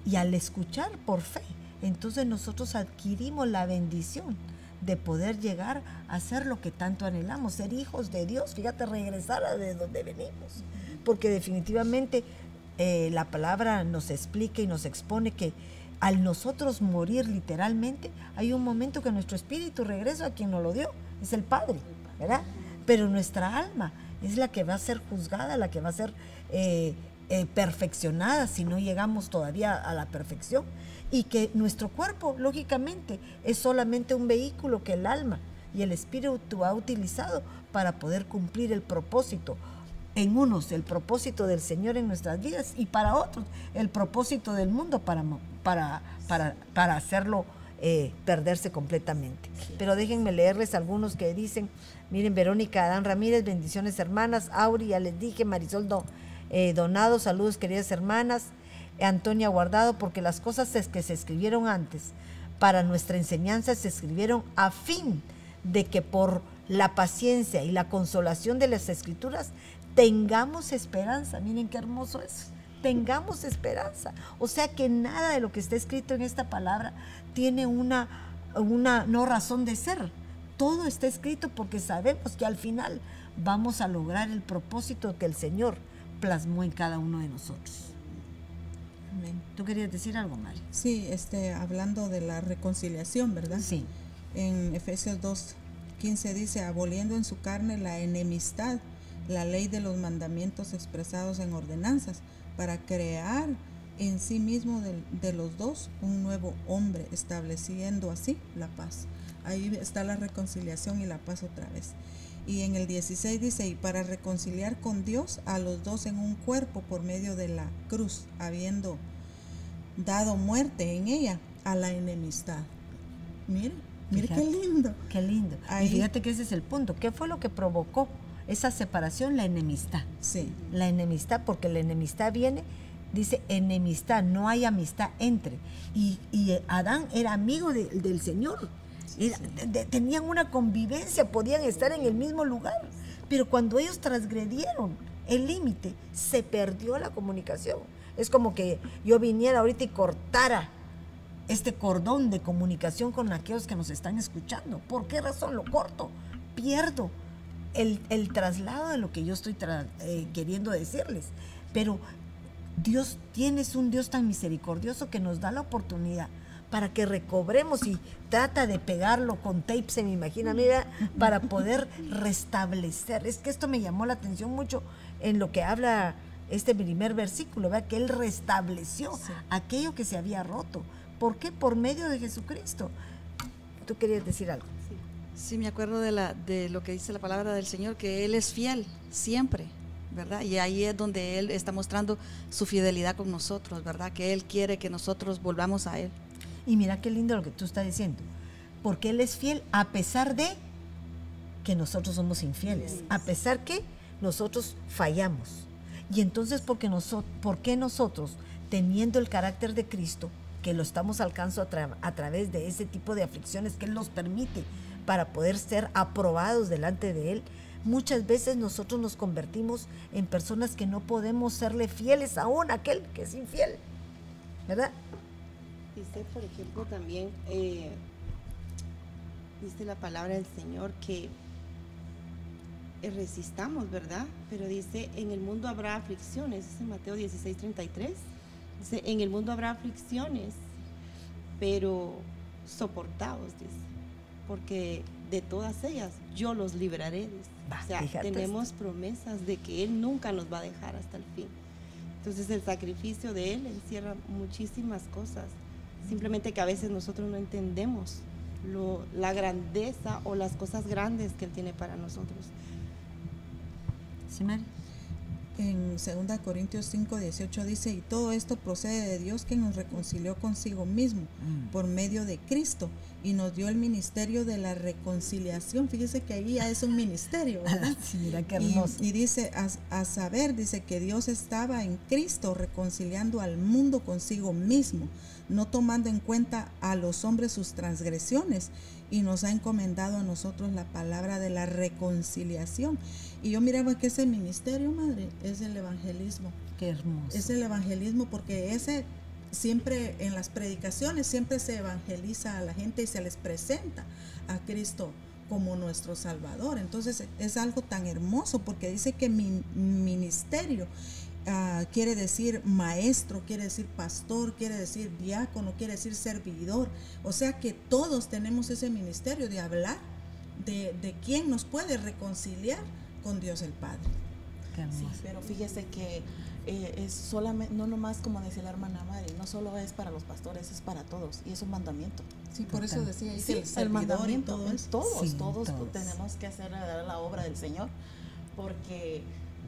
y al escuchar por fe, entonces nosotros adquirimos la bendición de poder llegar a ser lo que tanto anhelamos, ser hijos de Dios, fíjate, regresar a de donde venimos, porque definitivamente eh, la palabra nos explica y nos expone que al nosotros morir literalmente, hay un momento que nuestro espíritu regresa a quien nos lo dio, es el Padre, ¿verdad? Pero nuestra alma es la que va a ser juzgada, la que va a ser eh, eh, perfeccionada si no llegamos todavía a la perfección. Y que nuestro cuerpo, lógicamente, es solamente un vehículo que el alma y el espíritu ha utilizado para poder cumplir el propósito. En unos el propósito del Señor en nuestras vidas y para otros el propósito del mundo para, para, para, para hacerlo eh, perderse completamente. Pero déjenme leerles algunos que dicen, miren, Verónica Adán Ramírez, bendiciones hermanas, Auri, ya les dije, Marisol Do- eh, Donado, saludos queridas hermanas, Antonia Guardado, porque las cosas es que se escribieron antes para nuestra enseñanza se escribieron a fin de que por la paciencia y la consolación de las escrituras tengamos esperanza. Miren qué hermoso es. Tengamos esperanza. O sea que nada de lo que está escrito en esta palabra tiene una, una no razón de ser. Todo está escrito porque sabemos que al final vamos a lograr el propósito que el Señor plasmó en cada uno de nosotros. amén. ¿Tú querías decir algo, Mari? Sí, este, hablando de la reconciliación, ¿verdad? Sí. En Efesios 2, 15 dice, aboliendo en su carne la enemistad, la ley de los mandamientos expresados en ordenanzas, para crear en sí mismo de, de los dos un nuevo hombre, estableciendo así la paz. Ahí está la reconciliación y la paz otra vez. Y en el 16 dice, y para reconciliar con Dios a los dos en un cuerpo por medio de la cruz, habiendo dado muerte en ella a la enemistad. Mire, mire qué lindo. Qué lindo. Ahí- Y fíjate que ese es el punto. ¿Qué fue lo que provocó esa separación? La enemistad. Sí, La enemistad, porque la enemistad viene, dice enemistad, no hay amistad entre. Y, y Adán era amigo de- del Señor. Tenían una convivencia, podían estar en el mismo lugar. Pero cuando ellos transgredieron el límite, se perdió la comunicación. Es como que yo viniera ahorita y cortara este cordón de comunicación con aquellos que nos están escuchando. ¿Por qué razón lo corto? Pierdo el, el traslado de lo que yo estoy eh, queriendo decirles. Pero Dios tienes un Dios tan misericordioso que nos da la oportunidad para que recobremos y trata de pegarlo con tape, se me imagina, mira, para poder restablecer. Es que esto me llamó la atención mucho en lo que habla este primer versículo, ¿verdad? que Él restableció aquello que se había roto. ¿Por qué? Por medio de Jesucristo. Tú querías decir algo. Sí, me acuerdo de, la, de lo que dice la palabra del Señor, que Él es fiel siempre, ¿verdad? Y ahí es donde Él está mostrando su fidelidad con nosotros, ¿verdad? Que Él quiere que nosotros volvamos a Él. Y mira qué lindo lo que tú estás diciendo. Porque Él es fiel a pesar de que nosotros somos infieles. A pesar que nosotros fallamos. Y entonces, porque nosotros, ¿por qué nosotros, teniendo el carácter de Cristo, que lo estamos alcanzando a, tra- a través de ese tipo de aflicciones que Él nos permite para poder ser aprobados delante de Él, muchas veces nosotros nos convertimos en personas que no podemos serle fieles aún a aquel que es infiel. ¿Verdad? Dice, por ejemplo, también, eh, dice la palabra del Señor que eh, resistamos, ¿verdad? Pero dice, en el mundo habrá aflicciones, dice Mateo 16, 33. Dice, en el mundo habrá aflicciones, pero soportados, dice, porque de todas ellas yo los libraré, dice. O sea, tenemos promesas de que Él nunca nos va a dejar hasta el fin. Entonces el sacrificio de Él encierra muchísimas cosas. Simplemente que a veces nosotros no entendemos lo- la grandeza o las cosas grandes que Él tiene para nosotros. ¿Sí, Mari? En 2 Corintios 5, 18 dice, y todo esto procede de Dios que nos reconcilió consigo mismo Mm. por medio de Cristo y nos dio el ministerio de la reconciliación. Fíjese que ahí ya es un ministerio, ¿verdad? Sí, mira qué Y- hermoso. Y, dice, a, a saber, dice que Dios estaba en Cristo reconciliando al mundo consigo mismo, no tomando en cuenta a los hombres sus transgresiones, y nos ha encomendado a nosotros la palabra de la reconciliación. Y yo miraba que ese ministerio, madre, es el evangelismo. Qué hermoso. Es el evangelismo porque ese siempre en las predicaciones siempre se evangeliza a la gente y se les presenta a Cristo como nuestro Salvador. Entonces es algo tan hermoso porque dice que mi ministerio ah, quiere decir maestro, quiere decir pastor, quiere decir diácono, quiere decir servidor. O sea que todos tenemos ese ministerio de hablar de, de quién nos puede reconciliar con Dios el Padre. Qué hermoso. Sí, pero fíjese que eh, es solamente, no nomás como decía la hermana Mari, no solo es para los pastores, es para todos y es un mandamiento. Sí, por eso decía ahí Sí, el servidor y todo eso. Todos, Sí, todos, todos. tenemos que hacer la, la obra del Señor, porque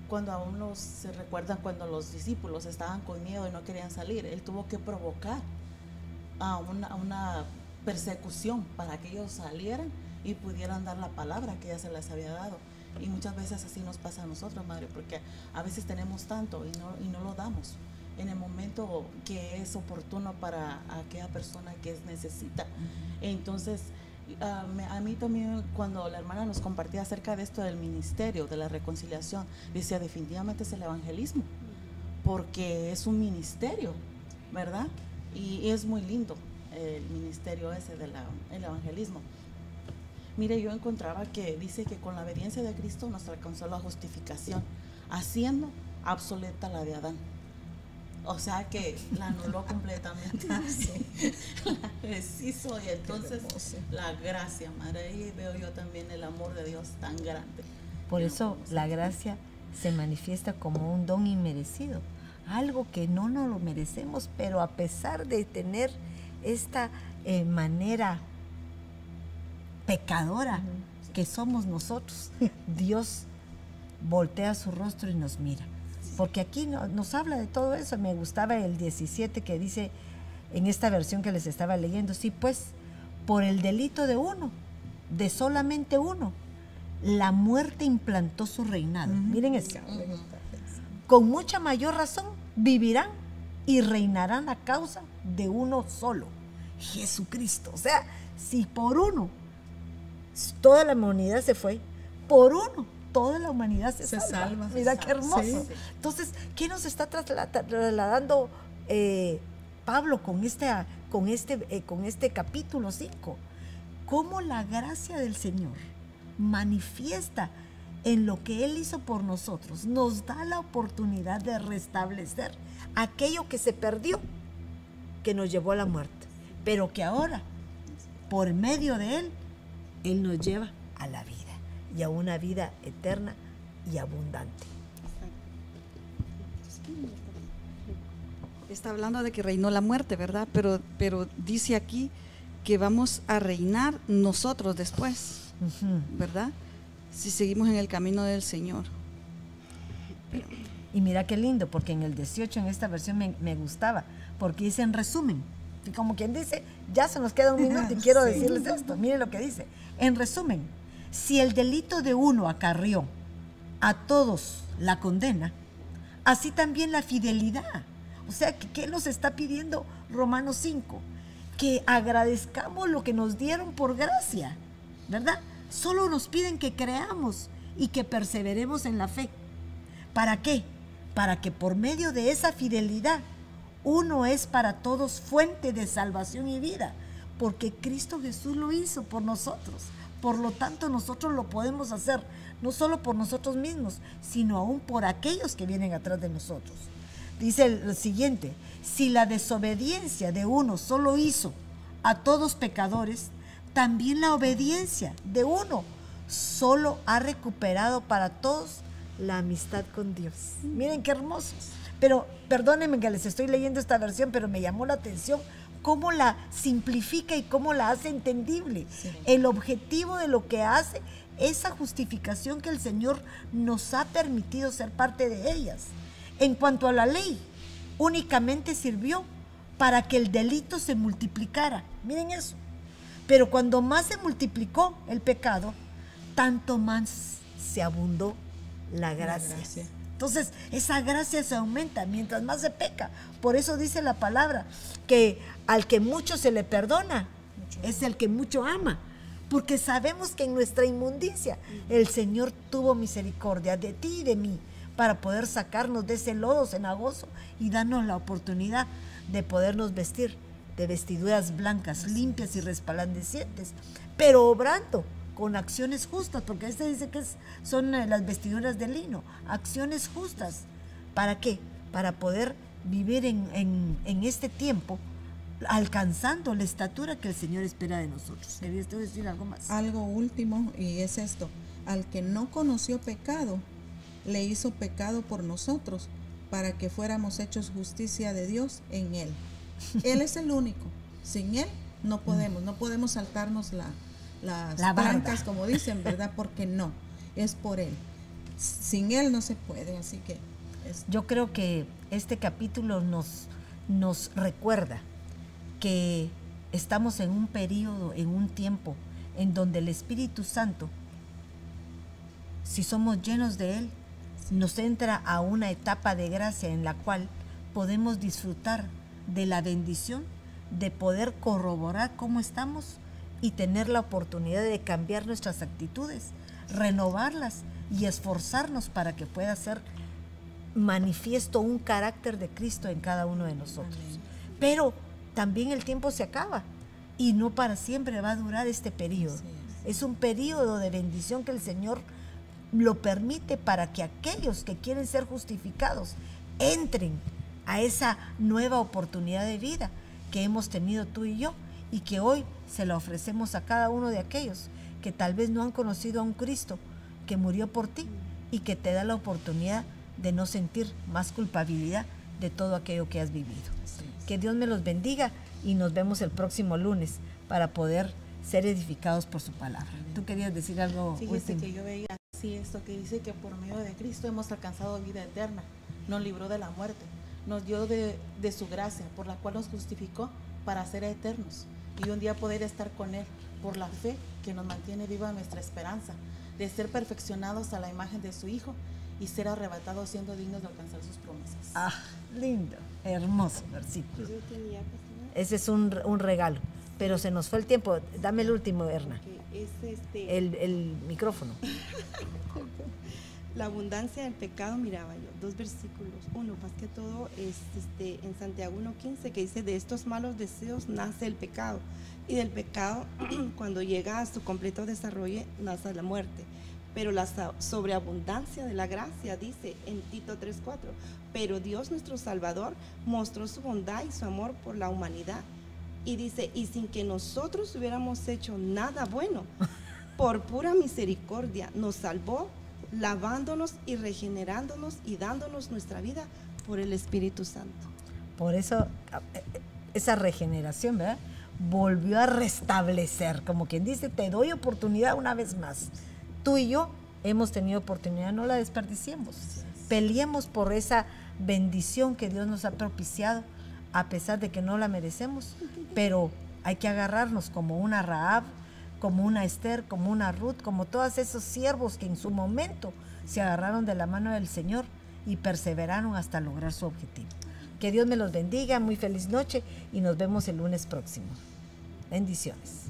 cuando aún los, se recuerdan cuando los discípulos estaban con miedo y no querían salir, Él tuvo que provocar a una, a una persecución para que ellos salieran y pudieran dar la palabra que ya se les había dado. Y muchas veces así nos pasa a nosotros, Madre, porque a veces tenemos tanto y no, y no lo damos en el momento que es oportuno para aquella persona que es necesita. Entonces, a, me- a mí también cuando la hermana nos compartía acerca de esto del ministerio, de la reconciliación, decía definitivamente es el evangelismo, porque es un ministerio, ¿verdad? Y es muy lindo el ministerio ese del evangelismo. Mire, yo encontraba que dice que con la obediencia de Cristo nos alcanzó la justificación, haciendo obsoleta la de Adán. O sea que la anuló completamente. La deshizo y entonces la gracia, madre, ahí veo yo también el amor de Dios tan grande. Por no eso la gracia se manifiesta como un don inmerecido, algo que no nos lo merecemos, pero a pesar de tener esta eh, manera pecadora que somos nosotros, Dios voltea su rostro y nos mira. Porque aquí no- nos habla de todo eso. Me gustaba el 17 que dice en esta versión que les estaba leyendo, sí, pues por el delito de uno, de solamente uno, la muerte implantó su reinado. Miren eso. Con mucha mayor razón vivirán y reinarán a causa de uno solo, Jesucristo. O sea, si por uno toda la humanidad se fue, por uno toda la humanidad se, Se salva. salva. Mira qué hermoso. Sí. Entonces, ¿qué nos está trasla- trasladando eh, Pablo con este, con este, eh, con este capítulo 5? Cómo la gracia del Señor manifiesta en lo que Él hizo por nosotros, nos da la oportunidad de restablecer aquello que se perdió, que nos llevó a la muerte, pero que ahora, por medio de Él, Él nos lleva a la vida y a una vida eterna y abundante. Está hablando de que reinó la muerte, ¿verdad? Pero, pero dice aquí que vamos a reinar nosotros después. ¿verdad? Si seguimos en el camino del Señor. Y mira qué lindo, porque en el 18, en esta versión me, me gustaba, porque dice en resumen, y como quien dice, ya se nos queda un minuto y quiero Sí. decirles esto, miren lo que dice. En resumen, si el delito de uno acarrió a todos la condena, así también la fidelidad. O sea, ¿qué nos está pidiendo Romanos 5? Que agradezcamos lo que nos dieron por gracia, ¿verdad? Solo nos piden que creamos y que perseveremos en la fe. ¿Para qué? Para que por medio de esa fidelidad uno es para todos fuente de salvación y vida, porque Cristo Jesús lo hizo por nosotros. Por lo tanto, nosotros lo podemos hacer, no solo por nosotros mismos, sino aún por aquellos que vienen atrás de nosotros. Dice el siguiente, si la desobediencia de uno solo hizo a todos pecadores, también la obediencia de uno solo ha recuperado para todos la amistad con Dios. Miren qué hermosos. Pero perdónenme que les estoy leyendo esta versión, pero me llamó la atención cómo la simplifica y cómo la hace entendible. El objetivo de lo que hace, esa justificación que el Señor nos ha permitido ser parte de ellas. En cuanto a la ley, únicamente sirvió para que el delito se multiplicara. Miren eso. Pero cuando más se multiplicó el pecado, tanto más se abundó la gracia. Entonces, esa gracia se aumenta mientras más se peca. Por eso dice la palabra que al que mucho se le perdona es el que mucho ama. Porque sabemos que en nuestra inmundicia el Señor tuvo misericordia de ti y de mí para poder sacarnos de ese lodo cenagoso y darnos la oportunidad de podernos vestir de vestiduras blancas, limpias y resplandecientes, pero obrando con acciones justas, porque este dice que son eh, las vestiduras de lino, acciones justas. ¿Para qué? Para poder vivir en, este tiempo alcanzando la estatura que el Señor espera de nosotros. ¿Quería decir algo más? Algo último, y es esto, al que no conoció pecado, le hizo pecado por nosotros, para que fuéramos hechos justicia de Dios en Él. Él es el único. Sin Él no podemos, no podemos saltarnos la, las la como dicen, ¿verdad? Porque no, es por Él. Sin Él no se puede, así que... Yo creo que este capítulo nos, nos recuerda que estamos en un periodo, en un tiempo, en donde el Espíritu Santo, si somos llenos de Él, nos entra a una etapa de gracia en la cual podemos disfrutar de la bendición de poder corroborar cómo estamos y tener la oportunidad de cambiar nuestras actitudes, renovarlas y esforzarnos para que pueda ser manifiesto un carácter de Cristo en cada uno de nosotros. Pero también el tiempo se acaba y no para siempre va a durar este periodo. Es un periodo de bendición que el Señor lo permite para que aquellos que quieren ser justificados entren a esa nueva oportunidad de vida que hemos tenido tú y yo y que hoy se la ofrecemos a cada uno de aquellos que tal vez no han conocido a un Cristo que murió por ti y que te da la oportunidad de no sentir más culpabilidad de todo aquello que has vivido. Que Dios me los bendiga y nos vemos el próximo lunes para poder ser edificados por su palabra. ¿Tú querías decir algo? Fíjese que yo veía así esto que dice que por medio de Cristo hemos alcanzado vida eterna, nos libró de la muerte, nos dio de, de su gracia, por la cual nos justificó para ser eternos y un día poder estar con Él por la fe que nos mantiene viva nuestra esperanza de ser perfeccionados a la imagen de su Hijo y ser arrebatados siendo dignos de alcanzar sus promesas. Ah, lindo, hermoso versículo. Ese es un, un regalo, pero se nos fue el tiempo. Dame el último, Erna. Este el, el micrófono. la abundancia del pecado, miraba yo, dos versículos. Uno, más que todo, es este, en Santiago 1.15, que dice, de estos malos deseos nace el pecado. Y del pecado, cuando llega a su completo desarrollo, nace la muerte. Pero la sobreabundancia de la gracia, dice en Tito 3.4, pero Dios nuestro Salvador mostró su bondad y su amor por la humanidad. Y dice, y sin que nosotros hubiéramos hecho nada bueno, por pura misericordia nos salvó lavándonos y regenerándonos y dándonos nuestra vida por el Espíritu Santo. Por eso esa regeneración, ¿verdad? Volvió a restablecer, como quien dice, te doy oportunidad una vez más. Tú y yo hemos tenido oportunidad, no la desperdiciemos. Peleemos por esa bendición que Dios nos ha propiciado, a pesar de que no la merecemos, pero hay que agarrarnos como una Raab, como una Esther, como una Ruth, como todos esos siervos que en su momento se agarraron de la mano del Señor y perseveraron hasta lograr su objetivo. Que Dios me los bendiga, muy feliz noche y nos vemos el lunes próximo. Bendiciones.